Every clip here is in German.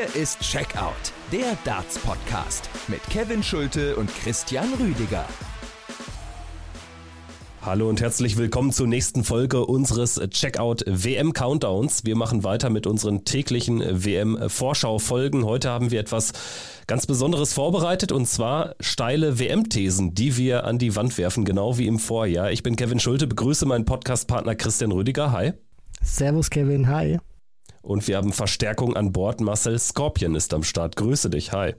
Hier ist Checkout, der Darts-Podcast mit Kevin Schulte und Christian Rüdiger. Hallo und herzlich willkommen zur nächsten Folge unseres Checkout WM Countdowns. Wir machen weiter mit unseren täglichen WM Vorschau-Folgen. Heute haben wir etwas ganz Besonderes vorbereitet und zwar steile WM-Thesen, die wir an die Wand werfen, genau wie im Vorjahr. Ich bin Kevin Schulte, begrüße meinen Podcast-Partner Christian Rüdiger. Hi. Servus Kevin, hi. Und wir haben Verstärkung an Bord. Marcel Scorpion ist am Start. Grüße dich. Hi.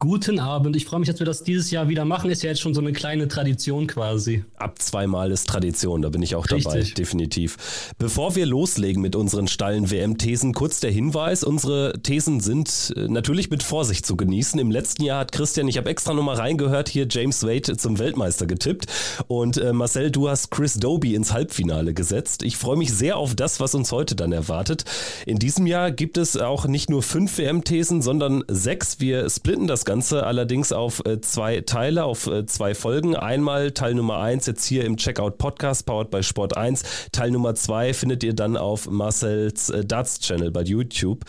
Guten Abend. Ich freue mich, dass wir das dieses Jahr wieder machen. Ist ja jetzt schon so eine kleine Tradition quasi. Ab zweimal ist Tradition, da bin ich auch Richtig. dabei, definitiv. Bevor wir loslegen mit unseren steilen WM-Thesen, kurz der Hinweis: Unsere Thesen sind äh, natürlich mit Vorsicht zu genießen. Im letzten Jahr hat Christian, ich habe extra nochmal reingehört, hier James Wade zum Weltmeister getippt. Und äh, Marcel, du hast Chris Doby ins Halbfinale gesetzt. Ich freue mich sehr auf das, was uns heute dann erwartet. In diesem Jahr gibt es auch nicht nur fünf WM-Thesen, sondern sechs. Wir splitten das Ganze allerdings auf äh, zwei Teile, auf äh, zwei Folgen. Einmal Teil Nummer eins jetzt hier im Checkout Podcast, powered by Sport 1. Teil Nummer zwei findet ihr dann auf Marcel's äh, Darts Channel bei YouTube.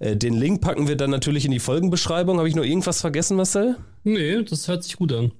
Den Link packen wir dann natürlich in die Folgenbeschreibung. Habe ich noch irgendwas vergessen, Marcel? Nee, das hört sich gut an.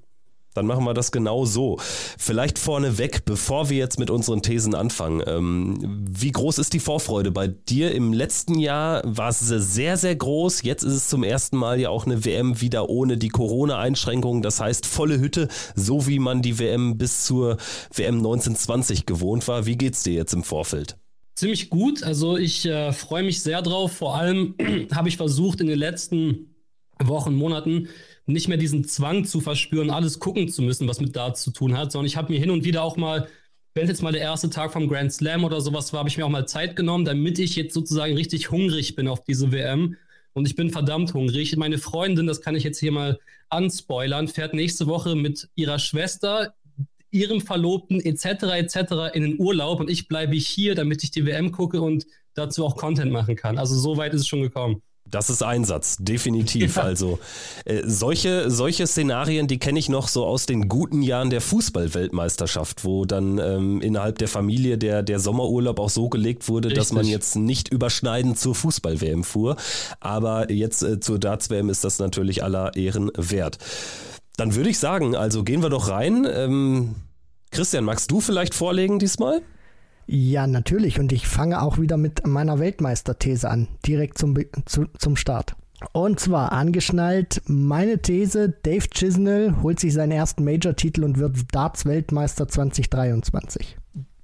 Dann machen wir das genau so. Vielleicht vorneweg, bevor wir jetzt mit unseren Thesen anfangen. Ähm, wie groß ist die Vorfreude bei dir? Im letzten Jahr war es sehr, sehr groß. Jetzt ist es zum ersten Mal ja auch eine WM wieder ohne die Corona-Einschränkungen. Das heißt, volle Hütte, so wie man die WM bis zur WM 1920 gewohnt war. Wie geht's dir jetzt im Vorfeld? Ziemlich gut. Also ich äh, freue mich sehr drauf. Vor allem habe ich versucht, in den letzten Wochen, Monaten nicht mehr diesen Zwang zu verspüren, alles gucken zu müssen, was mit Darts zu tun hat, sondern ich habe mir hin und wieder auch mal, wenn jetzt mal der erste Tag vom Grand Slam oder sowas war, habe ich mir auch mal Zeit genommen, damit ich jetzt sozusagen richtig hungrig bin auf diese WM. Und ich bin verdammt hungrig. Meine Freundin, das kann ich jetzt hier mal anspoilern, fährt nächste Woche mit ihrer Schwester, ihrem Verlobten etc. etc. in den Urlaub und ich bleibe hier, damit ich die WM gucke und dazu auch Content machen kann. Also so weit ist es schon gekommen. Das ist Einsatz, definitiv. Ja. Also äh, solche, solche Szenarien, die kenne ich noch so aus den guten Jahren der Fußball-Weltmeisterschaft, wo dann ähm, innerhalb der Familie der, der Sommerurlaub auch so gelegt wurde, Richtig. dass man jetzt nicht überschneidend zur Fußball-WM fuhr. Aber jetzt äh, zur Darts-WM ist das natürlich aller Ehren wert. Dann würde ich sagen, also gehen wir doch rein. Ähm, Christian, magst du vielleicht vorlegen diesmal? Ja, natürlich. Und ich fange auch wieder mit meiner Weltmeisterthese an, direkt zum, zu, zum Start. Und zwar angeschnallt meine These, Dave Chisnell holt sich seinen ersten Major-Titel und wird Darts-Weltmeister 2023.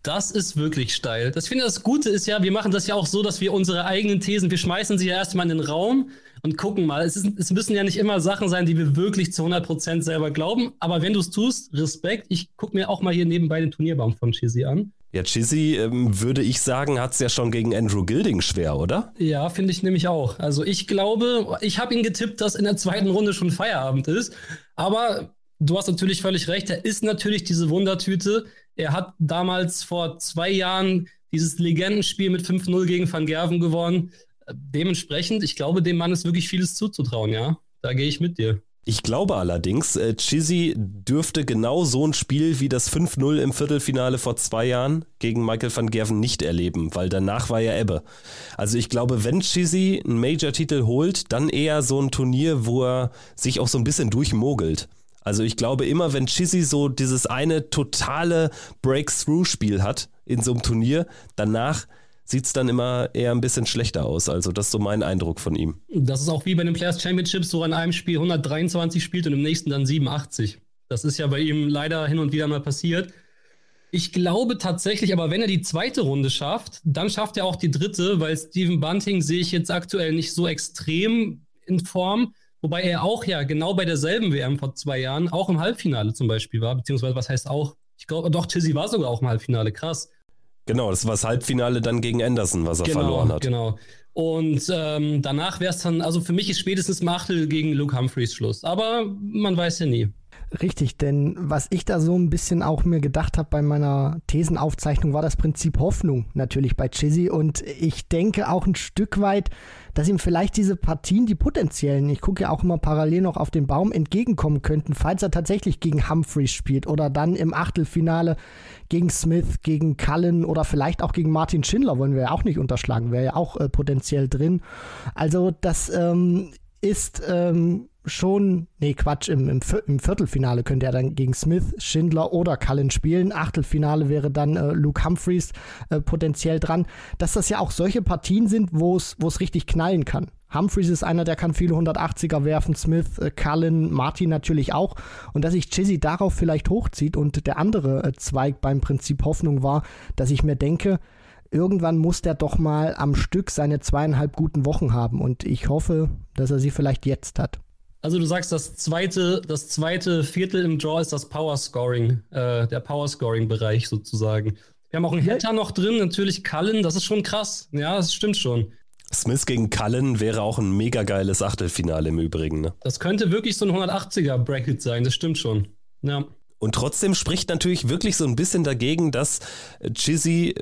Das ist wirklich steil. Das finde das Gute ist ja, wir machen das ja auch so, dass wir unsere eigenen Thesen, wir schmeißen sie ja erstmal in den Raum und gucken mal. Es, ist, es müssen ja nicht immer Sachen sein, die wir wirklich zu 100% selber glauben. Aber wenn du es tust, Respekt. Ich gucke mir auch mal hier nebenbei den Turnierbaum von Chizzy an. Ja, Chizzy, ähm, würde ich sagen, hat es ja schon gegen Andrew Gilding schwer, oder? Ja, finde ich nämlich auch. Also ich glaube, ich habe ihn getippt, dass in der zweiten Runde schon Feierabend ist. Aber du hast natürlich völlig recht, er ist natürlich diese Wundertüte. Er hat damals vor zwei Jahren dieses Legendenspiel mit 5-0 gegen Van Gerven gewonnen. Dementsprechend, ich glaube, dem Mann ist wirklich vieles zuzutrauen, ja. Da gehe ich mit dir. Ich glaube allerdings, äh, Chizzy dürfte genau so ein Spiel wie das 5-0 im Viertelfinale vor zwei Jahren gegen Michael van Gerven nicht erleben, weil danach war ja Ebbe. Also ich glaube, wenn Chizzy einen Major-Titel holt, dann eher so ein Turnier, wo er sich auch so ein bisschen durchmogelt. Also ich glaube immer, wenn Chizzy so dieses eine totale Breakthrough-Spiel hat in so einem Turnier, danach sieht es dann immer eher ein bisschen schlechter aus. Also das ist so mein Eindruck von ihm. Das ist auch wie bei den Players Championships, wo er in einem Spiel 123 spielt und im nächsten dann 87. Das ist ja bei ihm leider hin und wieder mal passiert. Ich glaube tatsächlich, aber wenn er die zweite Runde schafft, dann schafft er auch die dritte, weil Steven Bunting sehe ich jetzt aktuell nicht so extrem in Form. Wobei er auch ja genau bei derselben WM vor zwei Jahren auch im Halbfinale zum Beispiel war, beziehungsweise was heißt auch, ich glaube, doch, Chizzy war sogar auch im Halbfinale, krass. Genau, das war das Halbfinale dann gegen Anderson, was er genau, verloren hat. Genau. Und ähm, danach wäre es dann, also für mich ist spätestens Machtel gegen Luke Humphreys Schluss. Aber man weiß ja nie. Richtig, denn was ich da so ein bisschen auch mir gedacht habe bei meiner Thesenaufzeichnung, war das Prinzip Hoffnung natürlich bei Chizzy. Und ich denke auch ein Stück weit, dass ihm vielleicht diese Partien, die potenziellen, ich gucke ja auch immer parallel noch auf den Baum, entgegenkommen könnten, falls er tatsächlich gegen Humphreys spielt oder dann im Achtelfinale gegen Smith, gegen Cullen oder vielleicht auch gegen Martin Schindler, wollen wir ja auch nicht unterschlagen, wäre ja auch äh, potenziell drin. Also das ähm, ist ähm, schon, nee, Quatsch, im, im, im, Viertelfinale könnte er dann gegen Smith, Schindler oder Cullen spielen. Achtelfinale wäre dann äh, Luke Humphreys äh, potenziell dran. Dass das ja auch solche Partien sind, wo es richtig knallen kann. Humphreys ist einer, der kann viele 180er werfen, Smith, äh, Cullen, Martin natürlich auch. Und dass sich Chizzy darauf vielleicht hochzieht und der andere äh, Zweig beim Prinzip Hoffnung war, dass ich mir denke, irgendwann muss der doch mal am Stück seine zweieinhalb guten Wochen haben. Und ich hoffe, dass er sie vielleicht jetzt hat. Also du sagst, das zweite, das zweite Viertel im Draw ist das Power Scoring, äh, der Power Scoring Bereich sozusagen. Wir haben auch einen Hitter noch drin, natürlich Cullen, das ist schon krass. Ja, das stimmt schon. Smith gegen Cullen wäre auch ein mega geiles Achtelfinale im Übrigen. Ne? Das könnte wirklich so ein 180er Bracket sein, das stimmt schon. Ja. Und trotzdem spricht natürlich wirklich so ein bisschen dagegen, dass Chizzy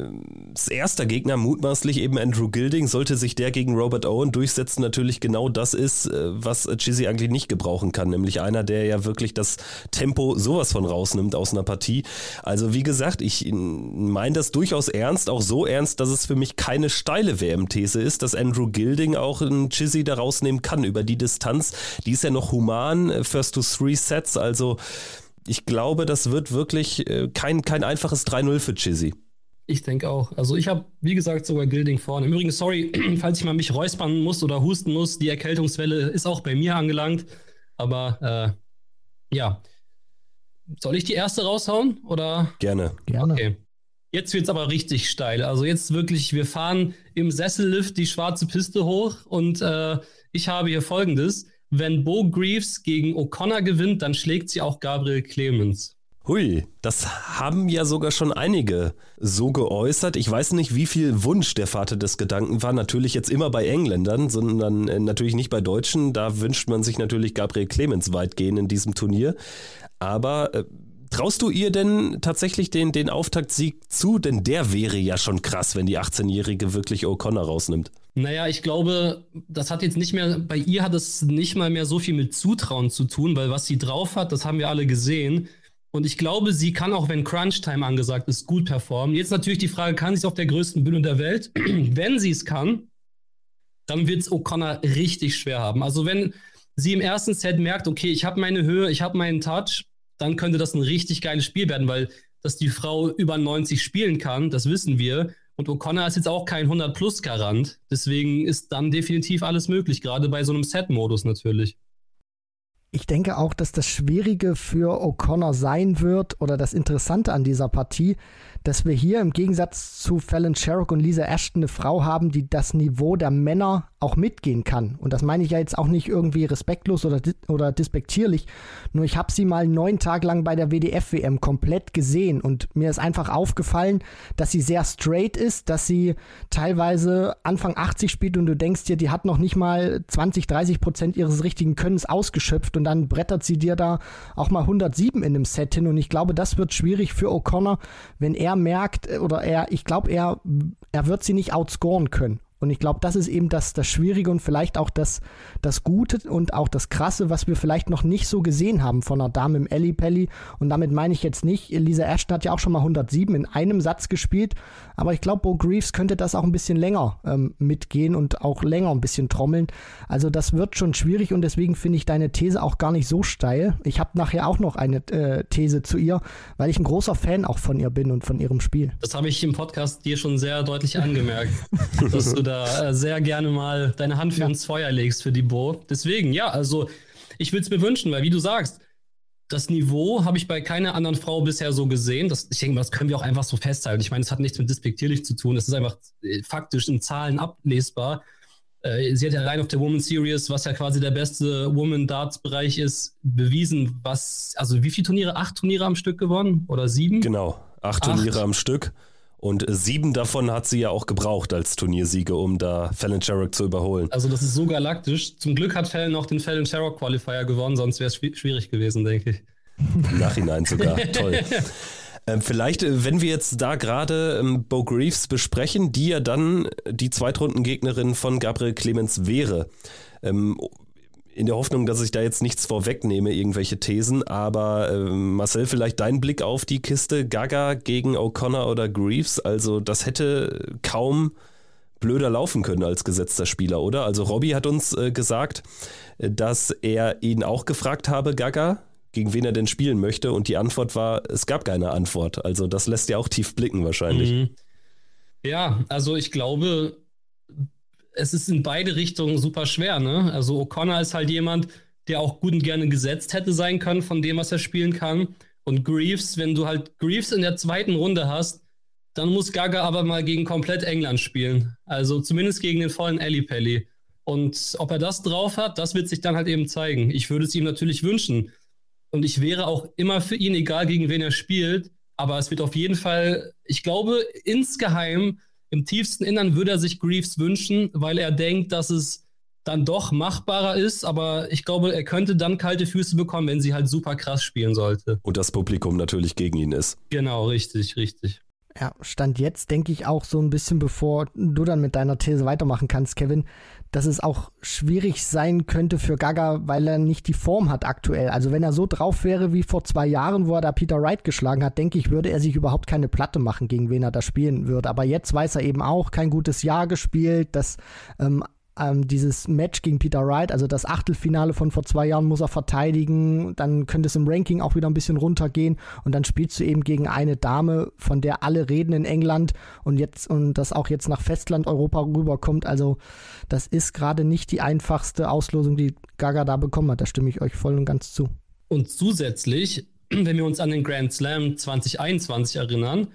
das äh, erster Gegner mutmaßlich eben Andrew Gilding, sollte sich der gegen Robert Owen durchsetzen, natürlich genau das ist, äh, was Chizzy eigentlich nicht gebrauchen kann, nämlich einer, der ja wirklich das Tempo sowas von rausnimmt aus einer Partie. Also wie gesagt, ich meine das durchaus ernst, auch so ernst, dass es für mich keine steile WM-These ist, dass Andrew Gilding auch einen Chizzy da rausnehmen kann über die Distanz. Die ist ja noch human, äh, First to Three Sets, also ich glaube, das wird wirklich äh, kein, kein einfaches 3-0 für Chizzy. Ich denke auch. Also ich habe, wie gesagt, sogar Gilding vorne. Im Übrigen, sorry, falls ich mal mich räuspern muss oder husten muss, die Erkältungswelle ist auch bei mir angelangt. Aber äh, ja. Soll ich die erste raushauen? Oder? Gerne. Gerne. Okay. Jetzt wird es aber richtig steil. Also jetzt wirklich, wir fahren im Sessellift die schwarze Piste hoch und äh, ich habe hier folgendes wenn Bo Greaves gegen O'Connor gewinnt, dann schlägt sie auch Gabriel Clemens. Hui, das haben ja sogar schon einige so geäußert. Ich weiß nicht, wie viel Wunsch der Vater des Gedanken war. Natürlich jetzt immer bei Engländern, sondern äh, natürlich nicht bei Deutschen. Da wünscht man sich natürlich Gabriel Clemens weitgehend in diesem Turnier. Aber äh, traust du ihr denn tatsächlich den, den Auftaktsieg zu? Denn der wäre ja schon krass, wenn die 18-Jährige wirklich O'Connor rausnimmt. Naja, ich glaube, das hat jetzt nicht mehr, bei ihr hat es nicht mal mehr so viel mit Zutrauen zu tun, weil was sie drauf hat, das haben wir alle gesehen. Und ich glaube, sie kann auch, wenn Crunch-Time angesagt ist, gut performen. Jetzt natürlich die Frage, kann sie es auf der größten Bühne der Welt? wenn sie es kann, dann wird es O'Connor richtig schwer haben. Also wenn sie im ersten Set merkt, okay, ich habe meine Höhe, ich habe meinen Touch, dann könnte das ein richtig geiles Spiel werden, weil dass die Frau über 90 spielen kann, das wissen wir. Und O'Connor ist jetzt auch kein 100-Plus-Garant. Deswegen ist dann definitiv alles möglich, gerade bei so einem Set-Modus natürlich. Ich denke auch, dass das Schwierige für O'Connor sein wird oder das Interessante an dieser Partie, dass wir hier im Gegensatz zu Fallon Sherrock und Lisa Ashton eine Frau haben, die das Niveau der Männer auch mitgehen kann. Und das meine ich ja jetzt auch nicht irgendwie respektlos oder, oder despektierlich. Nur ich habe sie mal neun Tage lang bei der WDF-WM komplett gesehen und mir ist einfach aufgefallen, dass sie sehr straight ist, dass sie teilweise Anfang 80 spielt und du denkst dir, die hat noch nicht mal 20, 30 Prozent ihres richtigen Könnens ausgeschöpft und dann brettert sie dir da auch mal 107 in einem Set hin. Und ich glaube, das wird schwierig für O'Connor, wenn er merkt oder er, ich glaube, er, er wird sie nicht outscoren können. Und ich glaube, das ist eben das, das Schwierige und vielleicht auch das, das Gute und auch das Krasse, was wir vielleicht noch nicht so gesehen haben von einer Dame im Ellie Pelli. Und damit meine ich jetzt nicht, Lisa Ashton hat ja auch schon mal 107 in einem Satz gespielt, aber ich glaube, Bo Greaves könnte das auch ein bisschen länger ähm, mitgehen und auch länger ein bisschen trommeln. Also das wird schon schwierig und deswegen finde ich deine These auch gar nicht so steil. Ich habe nachher auch noch eine äh, These zu ihr, weil ich ein großer Fan auch von ihr bin und von ihrem Spiel. Das habe ich im Podcast dir schon sehr deutlich angemerkt, dass du da da äh, sehr gerne mal deine Hand für ja. ins Feuer legst für die Bo. Deswegen, ja, also ich würde es mir wünschen, weil wie du sagst, das Niveau habe ich bei keiner anderen Frau bisher so gesehen. Das, ich denke mal, das können wir auch einfach so festhalten. Ich meine, es hat nichts mit despektierlich zu tun. Es ist einfach äh, faktisch in Zahlen ablesbar. Äh, sie hat ja rein auf der Woman Series, was ja quasi der beste Woman Darts Bereich ist, bewiesen, was, also wie viele Turniere? Acht Turniere am Stück gewonnen oder sieben? Genau, acht, acht. Turniere am Stück. Und sieben davon hat sie ja auch gebraucht als Turniersiege, um da Fallon Sherrock zu überholen. Also das ist so galaktisch. Zum Glück hat Fallon auch den Fallon Sherrock Qualifier gewonnen, sonst wäre es schwierig gewesen, denke ich. Im Nachhinein sogar. Toll. Ähm, vielleicht, äh, wenn wir jetzt da gerade ähm, Bo Greaves besprechen, die ja dann die Zweitrundengegnerin von Gabriel Clemens wäre. Ähm, in der Hoffnung, dass ich da jetzt nichts vorwegnehme, irgendwelche Thesen, aber äh, Marcel, vielleicht dein Blick auf die Kiste Gaga gegen O'Connor oder Greaves, also das hätte kaum blöder laufen können als gesetzter Spieler, oder? Also Robbie hat uns äh, gesagt, äh, dass er ihn auch gefragt habe, Gaga, gegen wen er denn spielen möchte und die Antwort war, es gab keine Antwort. Also das lässt ja auch tief blicken wahrscheinlich. Mhm. Ja, also ich glaube, es ist in beide Richtungen super schwer. Ne? Also O'Connor ist halt jemand, der auch gut und gerne gesetzt hätte sein können von dem, was er spielen kann. Und Greaves, wenn du halt Greaves in der zweiten Runde hast, dann muss Gaga aber mal gegen komplett England spielen. Also zumindest gegen den vollen Ali Pelli. Und ob er das drauf hat, das wird sich dann halt eben zeigen. Ich würde es ihm natürlich wünschen. Und ich wäre auch immer für ihn, egal gegen wen er spielt. Aber es wird auf jeden Fall, ich glaube, insgeheim im tiefsten Innern würde er sich Greaves wünschen, weil er denkt, dass es dann doch machbarer ist, aber ich glaube, er könnte dann kalte Füße bekommen, wenn sie halt super krass spielen sollte. Und das Publikum natürlich gegen ihn ist. Genau, richtig, richtig. Ja, Stand jetzt denke ich auch so ein bisschen, bevor du dann mit deiner These weitermachen kannst, Kevin, dass es auch schwierig sein könnte für Gaga, weil er nicht die Form hat aktuell. Also wenn er so drauf wäre wie vor zwei Jahren, wo er da Peter Wright geschlagen hat, denke ich, würde er sich überhaupt keine Platte machen, gegen wen er da spielen würde. Aber jetzt weiß er eben auch, kein gutes Jahr gespielt, dass ähm, ähm, dieses Match gegen Peter Wright, also das Achtelfinale von vor zwei Jahren, muss er verteidigen. Dann könnte es im Ranking auch wieder ein bisschen runtergehen. Und dann spielst du eben gegen eine Dame, von der alle reden in England und jetzt und das auch jetzt nach Festland Europa rüberkommt. Also, das ist gerade nicht die einfachste Auslosung, die Gaga da bekommen hat. Da stimme ich euch voll und ganz zu. Und zusätzlich, wenn wir uns an den Grand Slam 2021 erinnern,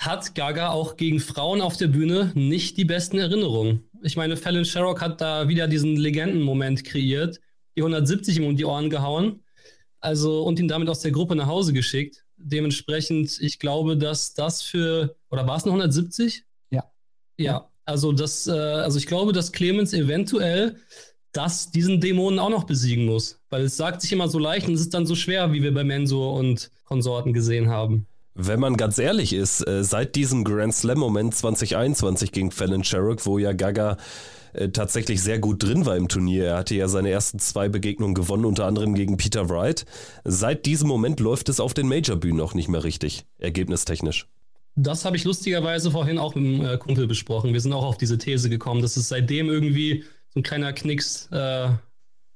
hat Gaga auch gegen Frauen auf der Bühne nicht die besten Erinnerungen. Ich meine, Fallon Sherrock hat da wieder diesen Legendenmoment kreiert, die 170 ihm um die Ohren gehauen, also und ihn damit aus der Gruppe nach Hause geschickt. Dementsprechend, ich glaube, dass das für, oder war es eine 170? Ja. Ja, also das, äh, also ich glaube, dass Clemens eventuell das diesen Dämonen auch noch besiegen muss. Weil es sagt sich immer so leicht und es ist dann so schwer, wie wir bei Mensur und Konsorten gesehen haben. Wenn man ganz ehrlich ist, äh, seit diesem Grand Slam-Moment 2021 gegen Fallon Sherrock, wo ja Gaga äh, tatsächlich sehr gut drin war im Turnier. Er hatte ja seine ersten zwei Begegnungen gewonnen, unter anderem gegen Peter Wright. Seit diesem Moment läuft es auf den Major-Bühnen auch nicht mehr richtig, ergebnistechnisch. Das habe ich lustigerweise vorhin auch mit dem äh, Kumpel besprochen. Wir sind auch auf diese These gekommen, dass es seitdem irgendwie so ein kleiner Knicks äh,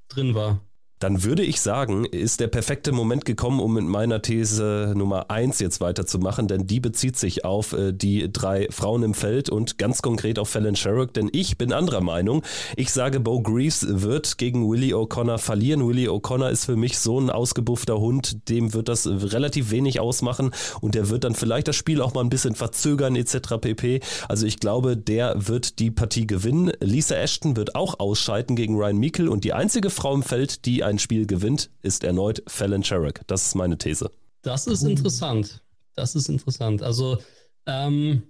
drin war dann würde ich sagen, ist der perfekte Moment gekommen, um mit meiner These Nummer 1 jetzt weiterzumachen, denn die bezieht sich auf äh, die drei Frauen im Feld und ganz konkret auf Fallon Sherrock, denn ich bin anderer Meinung. Ich sage, Bo Greaves wird gegen Willie O'Connor verlieren. Willie O'Connor ist für mich so ein ausgebuffter Hund, dem wird das relativ wenig ausmachen und der wird dann vielleicht das Spiel auch mal ein bisschen verzögern etc. pp. Also ich glaube, der wird die Partie gewinnen. Lisa Ashton wird auch ausscheiden gegen Ryan Meikle und die einzige Frau im Feld, die ein ein Spiel gewinnt, ist erneut Fallon Sherrock. Das ist meine These. Das ist interessant. Das ist interessant. Also, ähm,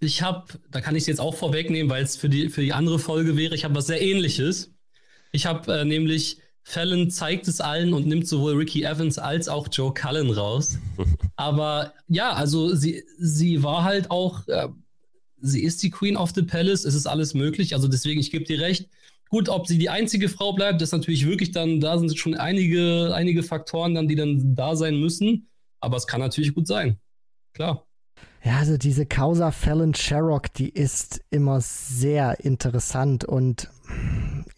ich habe, da kann ich es jetzt auch vorwegnehmen, weil es für die, für die andere Folge wäre, ich habe was sehr ähnliches. Ich habe äh, nämlich Fallon zeigt es allen und nimmt sowohl Ricky Evans als auch Joe Cullen raus. Aber ja, also sie, sie war halt auch, äh, sie ist die Queen of the Palace, es ist alles möglich. Also deswegen, ich gebe dir recht, Gut, ob sie die einzige Frau bleibt, ist natürlich wirklich dann, da sind schon einige, einige Faktoren dann, die dann da sein müssen. Aber es kann natürlich gut sein. Klar. Ja, also diese Causa Fallon Sherrock, die ist immer sehr interessant und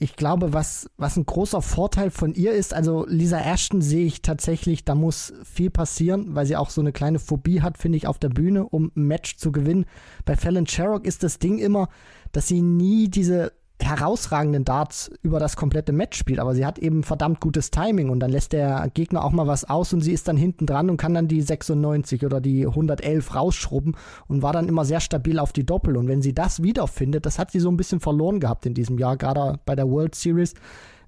ich glaube, was, was ein großer Vorteil von ihr ist, also Lisa Ashton sehe ich tatsächlich, da muss viel passieren, weil sie auch so eine kleine Phobie hat, finde ich, auf der Bühne, um ein Match zu gewinnen. Bei Fallon Sherrock ist das Ding immer, dass sie nie diese herausragenden Darts über das komplette Match spielt, aber sie hat eben verdammt gutes Timing und dann lässt der Gegner auch mal was aus und sie ist dann hinten dran und kann dann die 96 oder die 111 rausschrubben und war dann immer sehr stabil auf die Doppel und wenn sie das wiederfindet, das hat sie so ein bisschen verloren gehabt in diesem Jahr, gerade bei der World Series,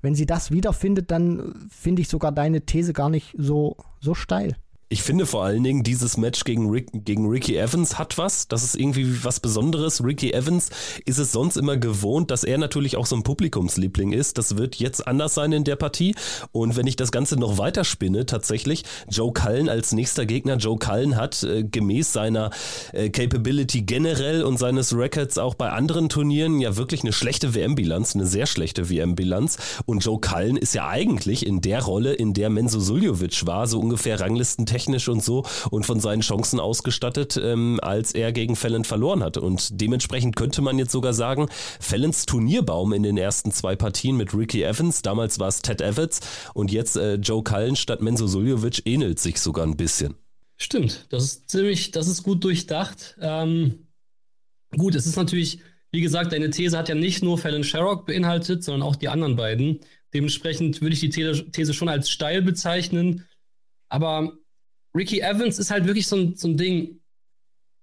wenn sie das wiederfindet, dann finde ich sogar deine These gar nicht so, so steil. Ich finde vor allen Dingen, dieses Match gegen, Rick, gegen Ricky Evans hat was. Das ist irgendwie was Besonderes. Ricky Evans ist es sonst immer gewohnt, dass er natürlich auch so ein Publikumsliebling ist. Das wird jetzt anders sein in der Partie. Und wenn ich das Ganze noch weiter spinne, tatsächlich, Joe Cullen als nächster Gegner. Joe Cullen hat äh, gemäß seiner äh, Capability generell und seines Records auch bei anderen Turnieren ja wirklich eine schlechte WM-Bilanz, eine sehr schlechte WM-Bilanz. Und Joe Cullen ist ja eigentlich in der Rolle, in der Menzo Suljovic war, so ungefähr Ranglisten technisch und so und von seinen Chancen ausgestattet, ähm, als er gegen Fallon verloren hat. Und dementsprechend könnte man jetzt sogar sagen, Fallons Turnierbaum in den ersten zwei Partien mit Ricky Evans, damals war es Ted Evans und jetzt äh, Joe Cullen statt Menzo Suljovic ähnelt sich sogar ein bisschen. Stimmt, das ist ziemlich, das ist gut durchdacht. Ähm, gut, es ist natürlich, wie gesagt, deine These hat ja nicht nur Fallon Sherrock beinhaltet, sondern auch die anderen beiden. Dementsprechend würde ich die These schon als steil bezeichnen. Aber Ricky Evans ist halt wirklich so ein, so ein Ding.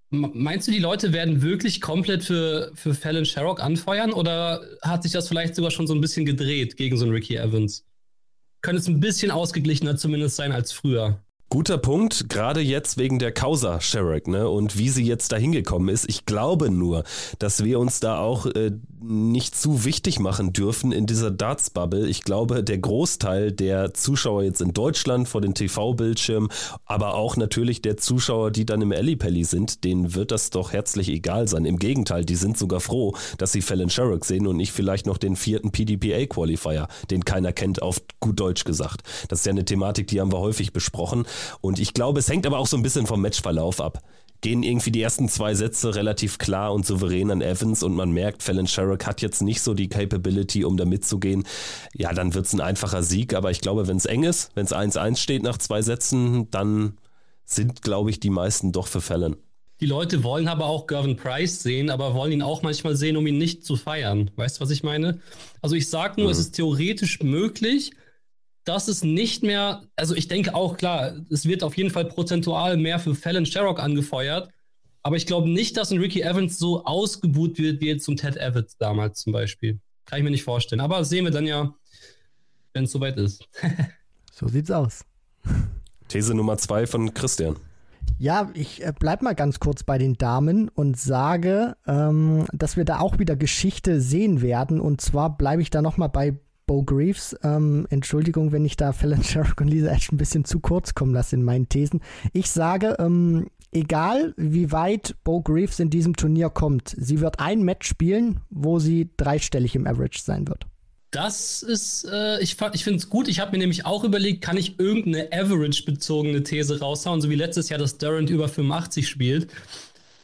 Meinst du, die Leute werden wirklich komplett für, für Fallon Sherrock anfeuern oder hat sich das vielleicht sogar schon so ein bisschen gedreht gegen so einen Ricky Evans? Könnte es ein bisschen ausgeglichener zumindest sein als früher? Guter Punkt, gerade jetzt wegen der Causa Sherrick, ne? Und wie sie jetzt da hingekommen ist. Ich glaube nur, dass wir uns da auch äh, nicht zu wichtig machen dürfen in dieser Darts-Bubble. Ich glaube, der Großteil der Zuschauer jetzt in Deutschland vor den TV-Bildschirmen, aber auch natürlich der Zuschauer, die dann im Ellipelli sind, denen wird das doch herzlich egal sein. Im Gegenteil, die sind sogar froh, dass sie Fallon Sherrick sehen und nicht vielleicht noch den vierten PDPA-Qualifier, den keiner kennt, auf gut Deutsch gesagt. Das ist ja eine Thematik, die haben wir häufig besprochen. Und ich glaube, es hängt aber auch so ein bisschen vom Matchverlauf ab. Gehen irgendwie die ersten zwei Sätze relativ klar und souverän an Evans und man merkt, Fallon Sherrick hat jetzt nicht so die Capability, um da mitzugehen. Ja, dann wird es ein einfacher Sieg, aber ich glaube, wenn es eng ist, wenn es 1-1 steht nach zwei Sätzen, dann sind, glaube ich, die meisten doch für Fallon. Die Leute wollen aber auch Gervin Price sehen, aber wollen ihn auch manchmal sehen, um ihn nicht zu feiern. Weißt du, was ich meine? Also ich sage nur, mhm. es ist theoretisch möglich, dass es nicht mehr, also ich denke auch, klar, es wird auf jeden Fall prozentual mehr für Fallon Sherrock angefeuert, aber ich glaube nicht, dass ein Ricky Evans so ausgebuht wird wie jetzt zum Ted Evans damals zum Beispiel. Kann ich mir nicht vorstellen. Aber sehen wir dann ja, wenn es soweit ist. so sieht's aus. These Nummer zwei von Christian. Ja, ich äh, bleib mal ganz kurz bei den Damen und sage, ähm, dass wir da auch wieder Geschichte sehen werden. Und zwar bleibe ich da nochmal bei Bo Greaves. Ähm, Entschuldigung, wenn ich da Fallon Sherrock und Lisa Ash ein bisschen zu kurz kommen lasse in meinen Thesen. Ich sage, ähm, egal wie weit Bo Greaves in diesem Turnier kommt, sie wird ein Match spielen, wo sie dreistellig im Average sein wird. Das ist, äh, ich, ich finde es gut. Ich habe mir nämlich auch überlegt, kann ich irgendeine Average-bezogene These raushauen, so wie letztes Jahr, dass Durant über 85 spielt.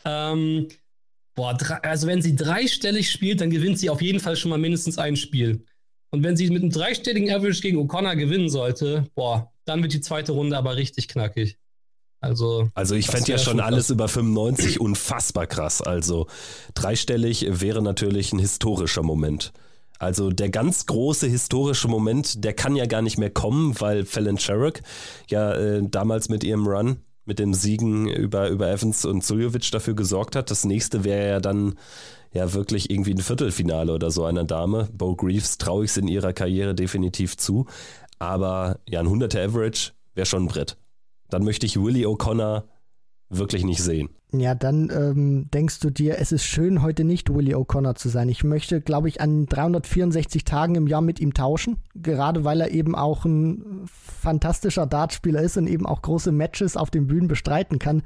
Ähm, boah, also wenn sie dreistellig spielt, dann gewinnt sie auf jeden Fall schon mal mindestens ein Spiel. Und wenn sie mit einem dreistelligen Average gegen O'Connor gewinnen sollte, boah, dann wird die zweite Runde aber richtig knackig. Also, also ich fände ja schon alles krass. über 95 unfassbar krass. Also dreistellig wäre natürlich ein historischer Moment. Also der ganz große historische Moment, der kann ja gar nicht mehr kommen, weil Fallon Sherrock ja äh, damals mit ihrem Run, mit dem Siegen über, über Evans und Suljovic dafür gesorgt hat. Das nächste wäre ja dann ja wirklich irgendwie ein Viertelfinale oder so einer Dame. Bo Greaves traue ich es in ihrer Karriere definitiv zu. Aber ja, ein 100er Average wäre schon ein Brett. Dann möchte ich Willie O'Connor wirklich nicht sehen. Ja, dann ähm, denkst du dir, es ist schön, heute nicht Willie O'Connor zu sein. Ich möchte, glaube ich, an 364 Tagen im Jahr mit ihm tauschen. Gerade weil er eben auch ein fantastischer Dartspieler ist und eben auch große Matches auf den Bühnen bestreiten kann.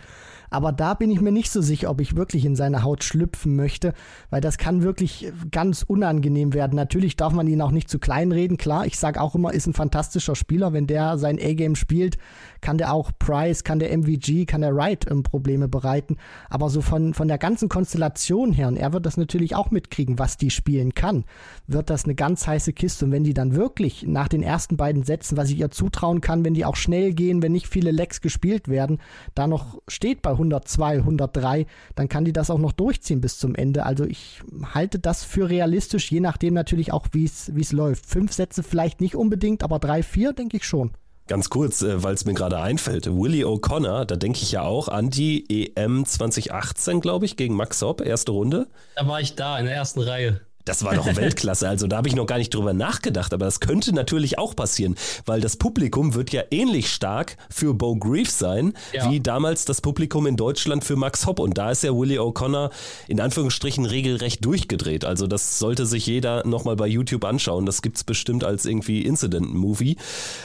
Aber da bin ich mir nicht so sicher, ob ich wirklich in seine Haut schlüpfen möchte, weil das kann wirklich ganz unangenehm werden. Natürlich darf man ihn auch nicht zu klein reden. Klar, ich sage auch immer, ist ein fantastischer Spieler. Wenn der sein A-Game spielt, kann der auch Price, kann der MVG, kann der Wright ähm, Probleme bereiten. Aber so von, von der ganzen Konstellation her, und er wird das natürlich auch mitkriegen, was die spielen kann, wird das eine ganz heiße Kiste. Und wenn die dann wirklich nach den ersten beiden Sätzen, was ich ihr zutrauen kann, wenn die auch schnell gehen, wenn nicht viele Lecks gespielt werden, da noch steht bei 102, 103, dann kann die das auch noch durchziehen bis zum Ende. Also ich halte das für realistisch, je nachdem natürlich auch, wie es läuft. Fünf Sätze vielleicht nicht unbedingt, aber drei, vier denke ich schon. Ganz kurz, äh, weil es mir gerade einfällt. Willie O'Connor, da denke ich ja auch an die EM 2018, glaube ich, gegen Max Hopp, erste Runde. Da war ich da, in der ersten Reihe. Das war doch Weltklasse. Also da habe ich noch gar nicht drüber nachgedacht, aber das könnte natürlich auch passieren, weil das Publikum wird ja ähnlich stark für Bo Greaves sein, ja. wie damals das Publikum in Deutschland für Max Hopp. Und da ist ja Willie O'Connor in Anführungsstrichen regelrecht durchgedreht. Also das sollte sich jeder nochmal bei YouTube anschauen. Das gibt es bestimmt als irgendwie Incident-Movie.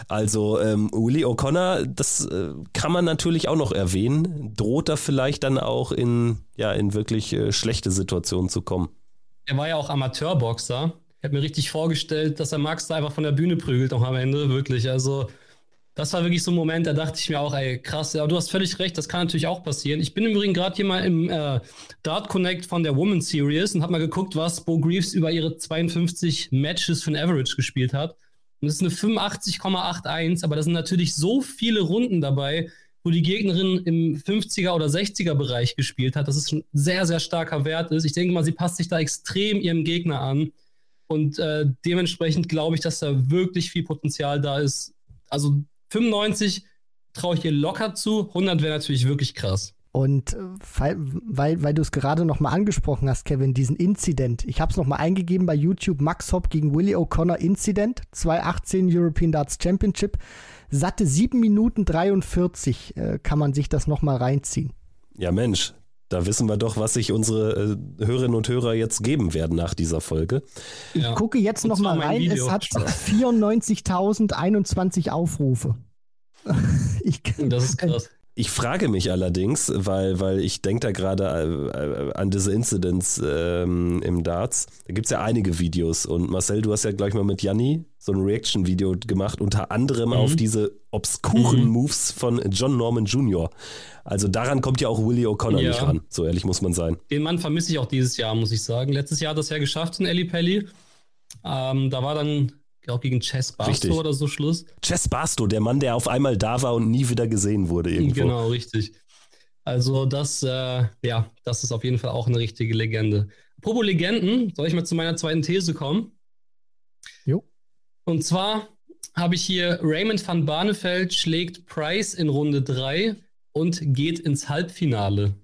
Also ähm, Willie O'Connor, das äh, kann man natürlich auch noch erwähnen. Droht da vielleicht dann auch in, ja, in wirklich äh, schlechte Situationen zu kommen. Er war ja auch Amateurboxer. Ich habe mir richtig vorgestellt, dass er Max da einfach von der Bühne prügelt, auch am Ende, wirklich. Also, das war wirklich so ein Moment, da dachte ich mir auch, ey, krass, ja, du hast völlig recht, das kann natürlich auch passieren. Ich bin im Übrigen gerade hier mal im äh, Dart Connect von der Woman Series und habe mal geguckt, was Bo Greaves über ihre 52 Matches für ein Average gespielt hat. Und das ist eine 85,81, aber da sind natürlich so viele Runden dabei, wo die Gegnerin im 50er oder 60er Bereich gespielt hat, dass es ein sehr, sehr starker Wert ist. Ich denke mal, sie passt sich da extrem ihrem Gegner an. Und äh, dementsprechend glaube ich, dass da wirklich viel Potenzial da ist. Also 95 traue ich ihr locker zu, 100 wäre natürlich wirklich krass. Und äh, weil, weil du es gerade noch mal angesprochen hast, Kevin, diesen Incident. Ich habe es noch mal eingegeben bei YouTube. Max Hopp gegen Willie O'Connor Incident, 2018 European Darts Championship satte 7 Minuten 43 äh, kann man sich das nochmal reinziehen. Ja, Mensch, da wissen wir doch, was sich unsere äh, Hörerinnen und Hörer jetzt geben werden nach dieser Folge. Ich ja. gucke jetzt nochmal rein. Video. Es hat 94.021 Aufrufe. ich, das ist krass. Ich frage mich allerdings, weil, weil ich denke da gerade äh, äh, an diese Incidents ähm, im Darts. Da gibt es ja einige Videos und Marcel, du hast ja gleich mal mit Janni so ein Reaction-Video gemacht, unter anderem mhm. auf diese obskuren mhm. Moves von John Norman Jr. Also daran kommt ja auch Willie O'Connor ja. nicht ran, so ehrlich muss man sein. Den Mann vermisse ich auch dieses Jahr, muss ich sagen. Letztes Jahr hat das ja geschafft in Ellie Pelli. Ähm, da war dann glaube gegen Chess Barstow richtig. oder so Schluss. Chess Barstow, der Mann, der auf einmal da war und nie wieder gesehen wurde irgendwo. Genau, richtig. Also das, äh, ja, das ist auf jeden Fall auch eine richtige Legende. Apropos Legenden, soll ich mal zu meiner zweiten These kommen? Jo. Und zwar habe ich hier Raymond van Barneveld schlägt Price in Runde 3 und geht ins Halbfinale.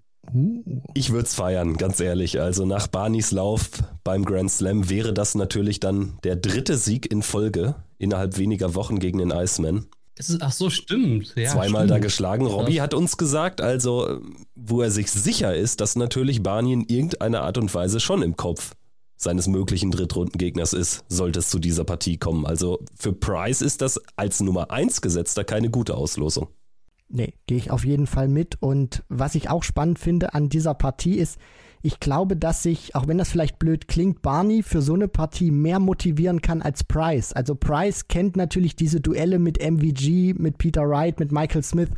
Ich würde es feiern, ganz ehrlich. Also nach Barneys Lauf beim Grand Slam wäre das natürlich dann der dritte Sieg in Folge innerhalb weniger Wochen gegen den Iceman. Ist, ach so, stimmt. Ja, Zweimal stimmt. da geschlagen. Robby hat uns gesagt, also wo er sich sicher ist, dass natürlich Barney in irgendeiner Art und Weise schon im Kopf seines möglichen Drittrundengegners ist, sollte es zu dieser Partie kommen. Also für Price ist das als Nummer 1 Gesetzter keine gute Auslosung. Nee, gehe ich auf jeden Fall mit. Und was ich auch spannend finde an dieser Partie ist, ich glaube, dass sich, auch wenn das vielleicht blöd klingt, Barney für so eine Partie mehr motivieren kann als Price. Also Price kennt natürlich diese Duelle mit MVG, mit Peter Wright, mit Michael Smith.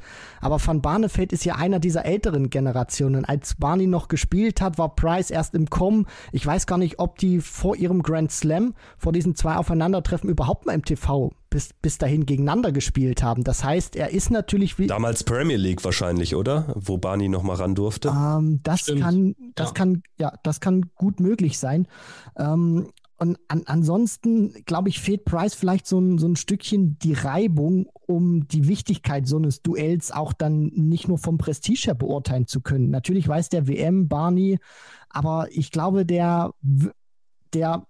Aber Van Barneveld ist ja einer dieser älteren Generationen. Als Barney noch gespielt hat, war Price erst im Kommen. Ich weiß gar nicht, ob die vor ihrem Grand Slam, vor diesen zwei Aufeinandertreffen überhaupt mal im TV bis, bis dahin gegeneinander gespielt haben. Das heißt, er ist natürlich wie. Damals Premier League wahrscheinlich, oder? Wo Barney nochmal ran durfte. Ähm, das Stimmt. kann, das ja. kann, ja, das kann gut möglich sein. Ähm, und an, ansonsten, glaube ich, fehlt Price vielleicht so ein, so ein Stückchen die Reibung, um die Wichtigkeit so eines Duells auch dann nicht nur vom Prestige her beurteilen zu können. Natürlich weiß der WM Barney, aber ich glaube, der, der